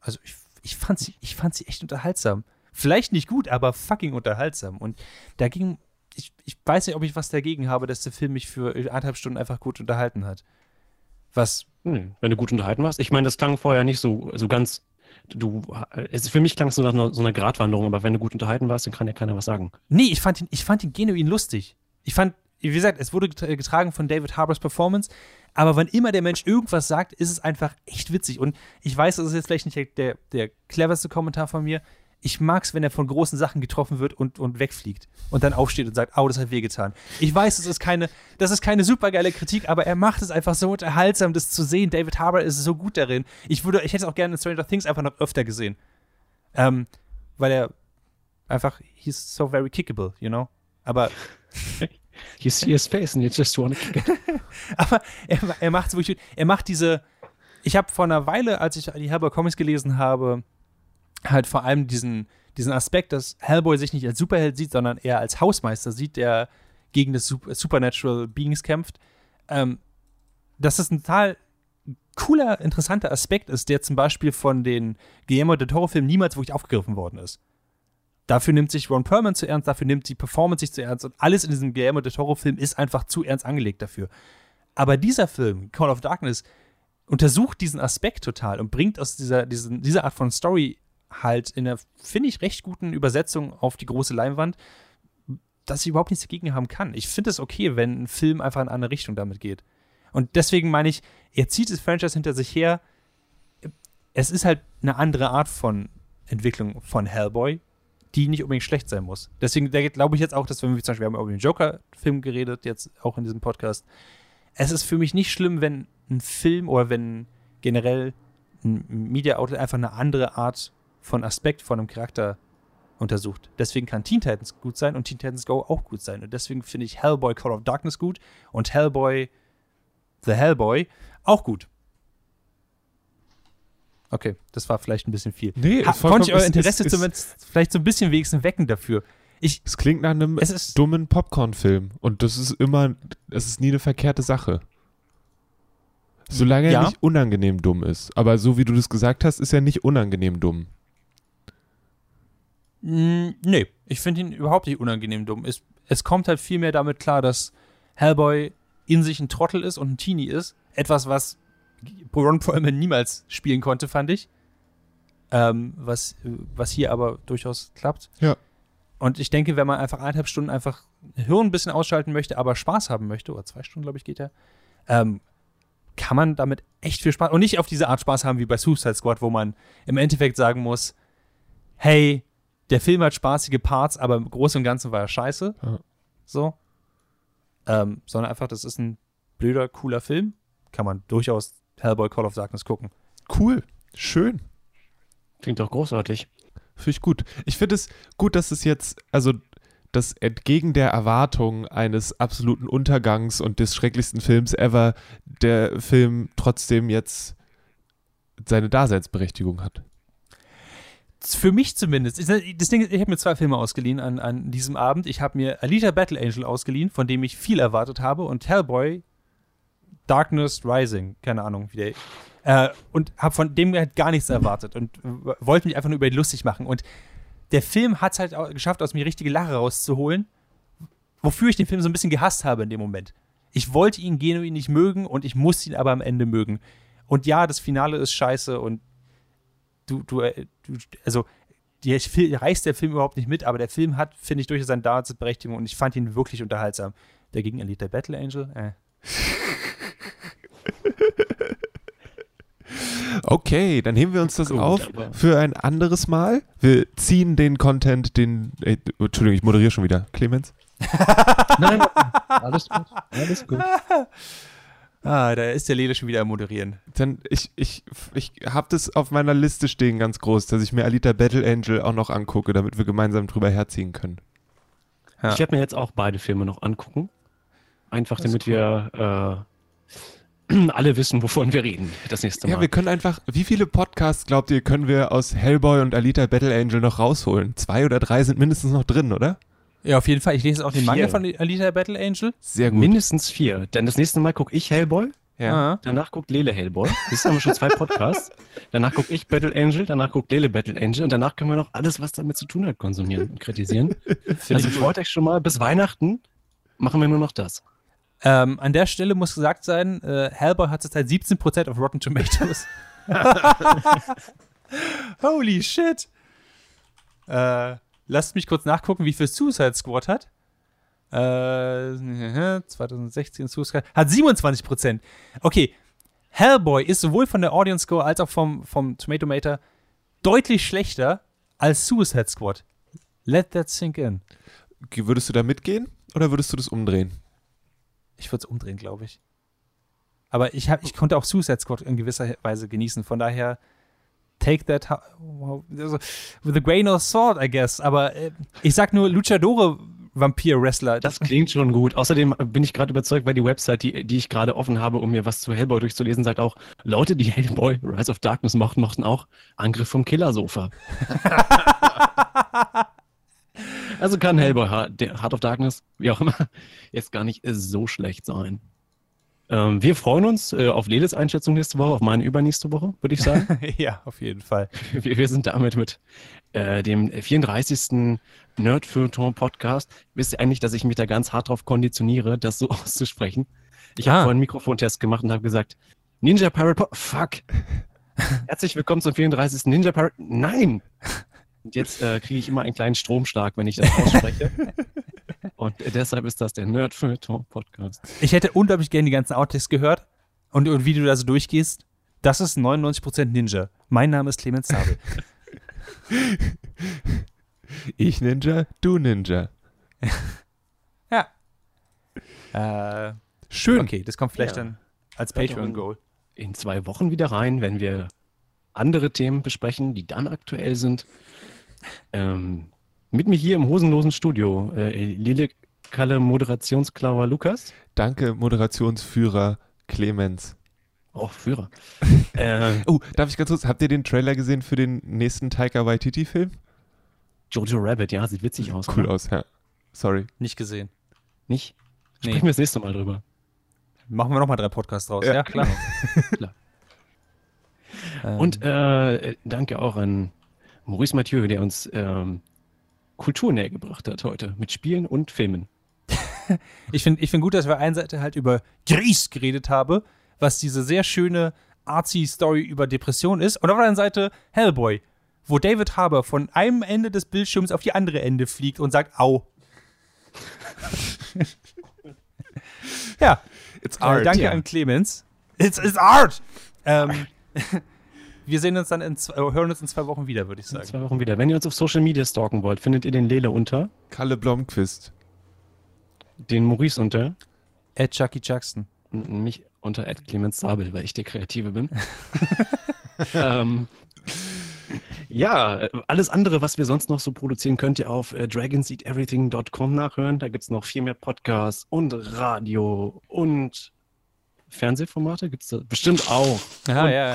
Also ich, ich fand sie, ich fand sie echt unterhaltsam. Vielleicht nicht gut, aber fucking unterhaltsam. Und da ging ich, ich weiß nicht, ob ich was dagegen habe, dass der Film mich für anderthalb Stunden einfach gut unterhalten hat. Was. Wenn du gut unterhalten warst. Ich meine, das klang vorher nicht so, so ganz. Du, es, für mich klang es so nach so einer Gratwanderung, aber wenn du gut unterhalten warst, dann kann ja keiner was sagen. Nee, ich fand ihn, ich fand ihn genuin lustig. Ich fand, wie gesagt, es wurde getragen von David Harbors Performance, aber wann immer der Mensch irgendwas sagt, ist es einfach echt witzig. Und ich weiß, das ist jetzt vielleicht nicht der, der cleverste Kommentar von mir ich mag es, wenn er von großen Sachen getroffen wird und, und wegfliegt und dann aufsteht und sagt, au, das hat wehgetan. Ich weiß, das ist keine, das ist keine supergeile Kritik, aber er macht es einfach so unterhaltsam, das zu sehen. David Harbour ist so gut darin. Ich würde, ich hätte es auch gerne in Stranger Things einfach noch öfter gesehen. Ähm, weil er einfach, he's so very kickable, you know? Aber. you see his face and you just wanna kick it. aber er, er macht es wirklich, er macht diese, ich habe vor einer Weile, als ich die Harbour Comics gelesen habe, halt vor allem diesen, diesen Aspekt, dass Hellboy sich nicht als Superheld sieht, sondern eher als Hausmeister sieht, der gegen das Supernatural Beings kämpft. Ähm, dass das ein total cooler, interessanter Aspekt ist, der zum Beispiel von den Guillermo del Toro-Filmen niemals wirklich aufgegriffen worden ist. Dafür nimmt sich Ron Perlman zu ernst, dafür nimmt die Performance sich zu ernst und alles in diesem Guillermo del Toro-Film ist einfach zu ernst angelegt dafür. Aber dieser Film, Call of Darkness, untersucht diesen Aspekt total und bringt aus dieser, diesen, dieser Art von Story halt in einer, finde ich, recht guten Übersetzung auf die große Leinwand, dass ich überhaupt nichts dagegen haben kann. Ich finde es okay, wenn ein Film einfach in eine andere Richtung damit geht. Und deswegen meine ich, er zieht das Franchise hinter sich her. Es ist halt eine andere Art von Entwicklung von Hellboy, die nicht unbedingt schlecht sein muss. Deswegen glaube ich jetzt auch, dass wenn wir zum Beispiel wir haben über den Joker-Film geredet, jetzt auch in diesem Podcast, es ist für mich nicht schlimm, wenn ein Film oder wenn generell ein Media Outlet einfach eine andere Art von Aspekt von einem Charakter untersucht. Deswegen kann Teen Titans gut sein und Teen Titans Go auch gut sein. Und deswegen finde ich Hellboy Call of Darkness gut und Hellboy The Hellboy auch gut. Okay, das war vielleicht ein bisschen viel. Nee, ha, konnte ich euer Interesse ist, zumindest ist, vielleicht so ein bisschen wenigstens wecken dafür. Ich, es klingt nach einem dummen Popcorn-Film und das ist immer, das ist nie eine verkehrte Sache. Solange ja. er nicht unangenehm dumm ist. Aber so wie du das gesagt hast, ist er nicht unangenehm dumm. Mm, nee, ich finde ihn überhaupt nicht unangenehm dumm. Es, es kommt halt vielmehr damit klar, dass Hellboy in sich ein Trottel ist und ein Teenie ist. Etwas, was Ron Perlman niemals spielen konnte, fand ich. Ähm, was, was hier aber durchaus klappt. Ja. Und ich denke, wenn man einfach eineinhalb Stunden einfach Hirn ein bisschen ausschalten möchte, aber Spaß haben möchte, oder zwei Stunden, glaube ich, geht ja, ähm, kann man damit echt viel Spaß und nicht auf diese Art Spaß haben wie bei Suicide Squad, wo man im Endeffekt sagen muss, hey, der Film hat spaßige Parts, aber im Großen und Ganzen war er scheiße. Ja. So. Ähm, sondern einfach, das ist ein blöder, cooler Film. Kann man durchaus Hellboy Call of Darkness gucken. Cool. Schön. Klingt doch großartig. Finde ich gut. Ich finde es gut, dass es jetzt, also dass entgegen der Erwartung eines absoluten Untergangs und des schrecklichsten Films ever der Film trotzdem jetzt seine Daseinsberechtigung hat. Für mich zumindest. Das Ding, ich habe mir zwei Filme ausgeliehen an, an diesem Abend. Ich habe mir Alita Battle Angel ausgeliehen, von dem ich viel erwartet habe, und Hellboy Darkness Rising, keine Ahnung, wie der. Äh, und habe von dem halt gar nichts erwartet und wollte mich einfach nur über ihn lustig machen. Und der Film hat es halt auch geschafft, aus mir richtige Lache rauszuholen, wofür ich den Film so ein bisschen gehasst habe in dem Moment. Ich wollte ihn genuin nicht mögen und ich musste ihn aber am Ende mögen. Und ja, das Finale ist scheiße und du, du, äh, du also die reißt der Film überhaupt nicht mit, aber der Film hat, finde ich, durchaus seine Daseinsberechtigung und ich fand ihn wirklich unterhaltsam. Dagegen Elite Battle Angel, äh. Okay, dann heben wir uns das Gut, auf für ein anderes Mal. Wir ziehen den Content, den. Äh, Entschuldigung, ich moderiere schon wieder. Clemens? Nein, alles gut. Alles gut. Ah, da ist der Lele schon wieder am Moderieren. Dann, ich, ich, ich habe das auf meiner Liste stehen ganz groß, dass ich mir Alita Battle Angel auch noch angucke, damit wir gemeinsam drüber herziehen können. Ja. Ich werde mir jetzt auch beide Filme noch angucken. Einfach damit cool. wir äh, alle wissen, wovon wir reden das nächste Mal. Ja, wir können einfach, wie viele Podcasts, glaubt ihr, können wir aus Hellboy und Alita Battle Angel noch rausholen? Zwei oder drei sind mindestens noch drin, oder? Ja, auf jeden Fall. Ich lese auch den Manga von Alita Battle Angel. Sehr gut. Mindestens vier. Denn das nächste Mal gucke ich Hellboy. Ja. Danach guckt Lele Hellboy. Das haben wir schon zwei Podcasts. danach gucke ich Battle Angel, danach guckt Lele Battle Angel und danach können wir noch alles, was damit zu tun hat, konsumieren und kritisieren. also freut euch schon mal, bis Weihnachten machen wir nur noch das. Ähm, an der Stelle muss gesagt sein, äh, Hellboy hat zurzeit 17% auf Rotten Tomatoes. Holy shit. Äh, lasst mich kurz nachgucken, wie viel Suicide Squad hat. Äh, 2016 Suicide hat 27%. Okay, Hellboy ist sowohl von der Audience Score als auch vom, vom Tomato Meter deutlich schlechter als Suicide Squad. Let that sink in. Würdest du da mitgehen oder würdest du das umdrehen? Ich würde es umdrehen, glaube ich. Aber ich, hab, ich konnte auch Suicide Squad in gewisser Weise genießen. Von daher, take that also, with a grain of salt, I guess. Aber äh, ich sag nur Luchadore Vampir-Wrestler. Das klingt schon gut. Außerdem bin ich gerade überzeugt, weil die Website, die, die ich gerade offen habe, um mir was zu Hellboy durchzulesen, sagt auch, Leute, die Hellboy Rise of Darkness mochten, mochten auch Angriff vom Killersofa. Also kann Hellboy Heart of Darkness, wie auch immer, jetzt gar nicht so schlecht sein. Ähm, wir freuen uns äh, auf Leles Einschätzung nächste Woche, auf meine übernächste Woche, würde ich sagen. ja, auf jeden Fall. Wir, wir sind damit mit äh, dem 34. Nerd Podcast. Wisst ihr eigentlich, dass ich mich da ganz hart drauf konditioniere, das so auszusprechen? Ich habe ah. vorhin einen Mikrofontest gemacht und habe gesagt, Ninja Pirate Po Fuck. Herzlich willkommen zum 34. Ninja Pirate. Nein! Und jetzt äh, kriege ich immer einen kleinen Stromschlag, wenn ich das ausspreche. Und deshalb ist das der Nerd Feuilleton Podcast. Ich hätte unglaublich gerne die ganzen Outtakes gehört und, und wie du da so durchgehst. Das ist 99% Ninja. Mein Name ist Clemens Zabel. Ich Ninja, du Ninja. ja. Äh, Schön. okay, das kommt vielleicht Ja. dann als Patreon-Goal. In zwei Wochen wieder rein, wenn wir andere Themen besprechen, die dann aktuell sind. Ähm, mit mir hier im hosenlosen Studio, äh, Lille Kalle Moderationsklauer Lukas. Danke, Moderationsführer Clemens. Oh, Führer. äh, Oh, darf ich ganz kurz, habt ihr den Trailer gesehen für den nächsten Taika Waititi-Film? Jojo Rabbit, ja, sieht witzig aus. Cool oder? aus, ja. Sorry. Nicht gesehen. Nicht? Nee. Sprechen wir das nächste Mal drüber. Machen wir nochmal drei Podcasts draus. Ja, Ja, klar. Klar. Ähm, Und äh, danke auch an Maurice Mathieu, der uns ähm, Kultur näher gebracht hat heute mit Spielen und Filmen. Ich finde ich find gut, dass wir eine Seite halt über Gries geredet haben, was diese sehr schöne Artsy-Story über Depression ist. Und auf der anderen Seite Hellboy, wo David Harbour von einem Ende des Bildschirms auf die andere Ende fliegt und sagt, au. ja, It's äh, danke an Clemens. It's, it's art! Ähm, wir sehen uns dann in zwei, äh, hören uns in zwei Wochen wieder, würde ich In sagen. zwei Wochen wieder. Wenn ihr uns auf Social Media stalken wollt, findet ihr den Lele unter, Kalle Blomqvist. den Maurice unter Ed Chucky Jackson. und mich unter Ed Clemens Sabel, weil ich der Kreative bin. ähm, ja, alles andere, was wir sonst noch so produzieren, könnt ihr auf äh, dragonseateverything.com nachhören. Da gibt es noch viel mehr Podcasts und Radio und Fernsehformate gibt es da bestimmt auch. Ja, und ja, ja.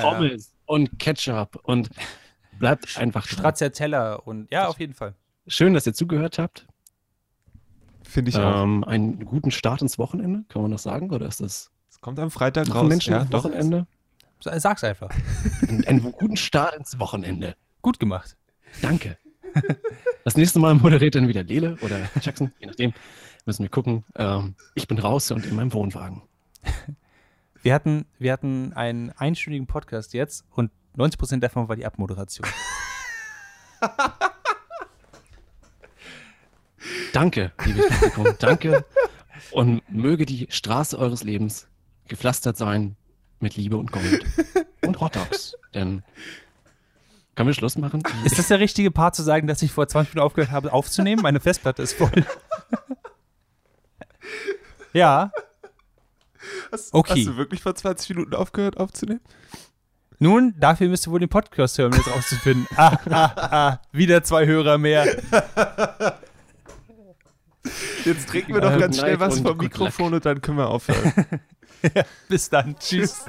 Und Ketchup und bleibt einfach dran. Stracciatella und ja, auf jeden Fall. Schön, dass ihr zugehört habt. Finde ich auch. Ähm, einen guten Start ins Wochenende, kann man das sagen? Oder ist das Es kommt am Freitag raus. Menschen ja, am doch. Wochenende? Sag's einfach. Einen, einen guten Start ins Wochenende. Gut gemacht. Danke. Das nächste Mal moderiert dann wieder Lele oder Jackson, je nachdem. Müssen wir gucken. Ähm, ich bin raus und in meinem Wohnwagen. Wir hatten, wir hatten einen einstündigen Podcast jetzt und 90% davon war die Abmoderation. Danke, liebes Publikum. Danke. Und möge die Straße eures Lebens gepflastert sein mit Liebe und Gold. Und Hotdogs. Denn können wir Schluss machen? Ist das der richtige Part zu sagen, dass ich vor 20 Minuten aufgehört habe aufzunehmen? Meine Festplatte ist voll. ja. Hast, Okay. hast du wirklich vor 20 Minuten aufgehört aufzunehmen? Nun, dafür müsst ihr wohl den Podcast hören, um jetzt rauszufinden. Ah, ah, ah, wieder zwei Hörer mehr. Jetzt trinken wir Ja, doch ganz Good schnell was vom Mikrofon und dann können wir aufhören. Bis dann. Tschüss.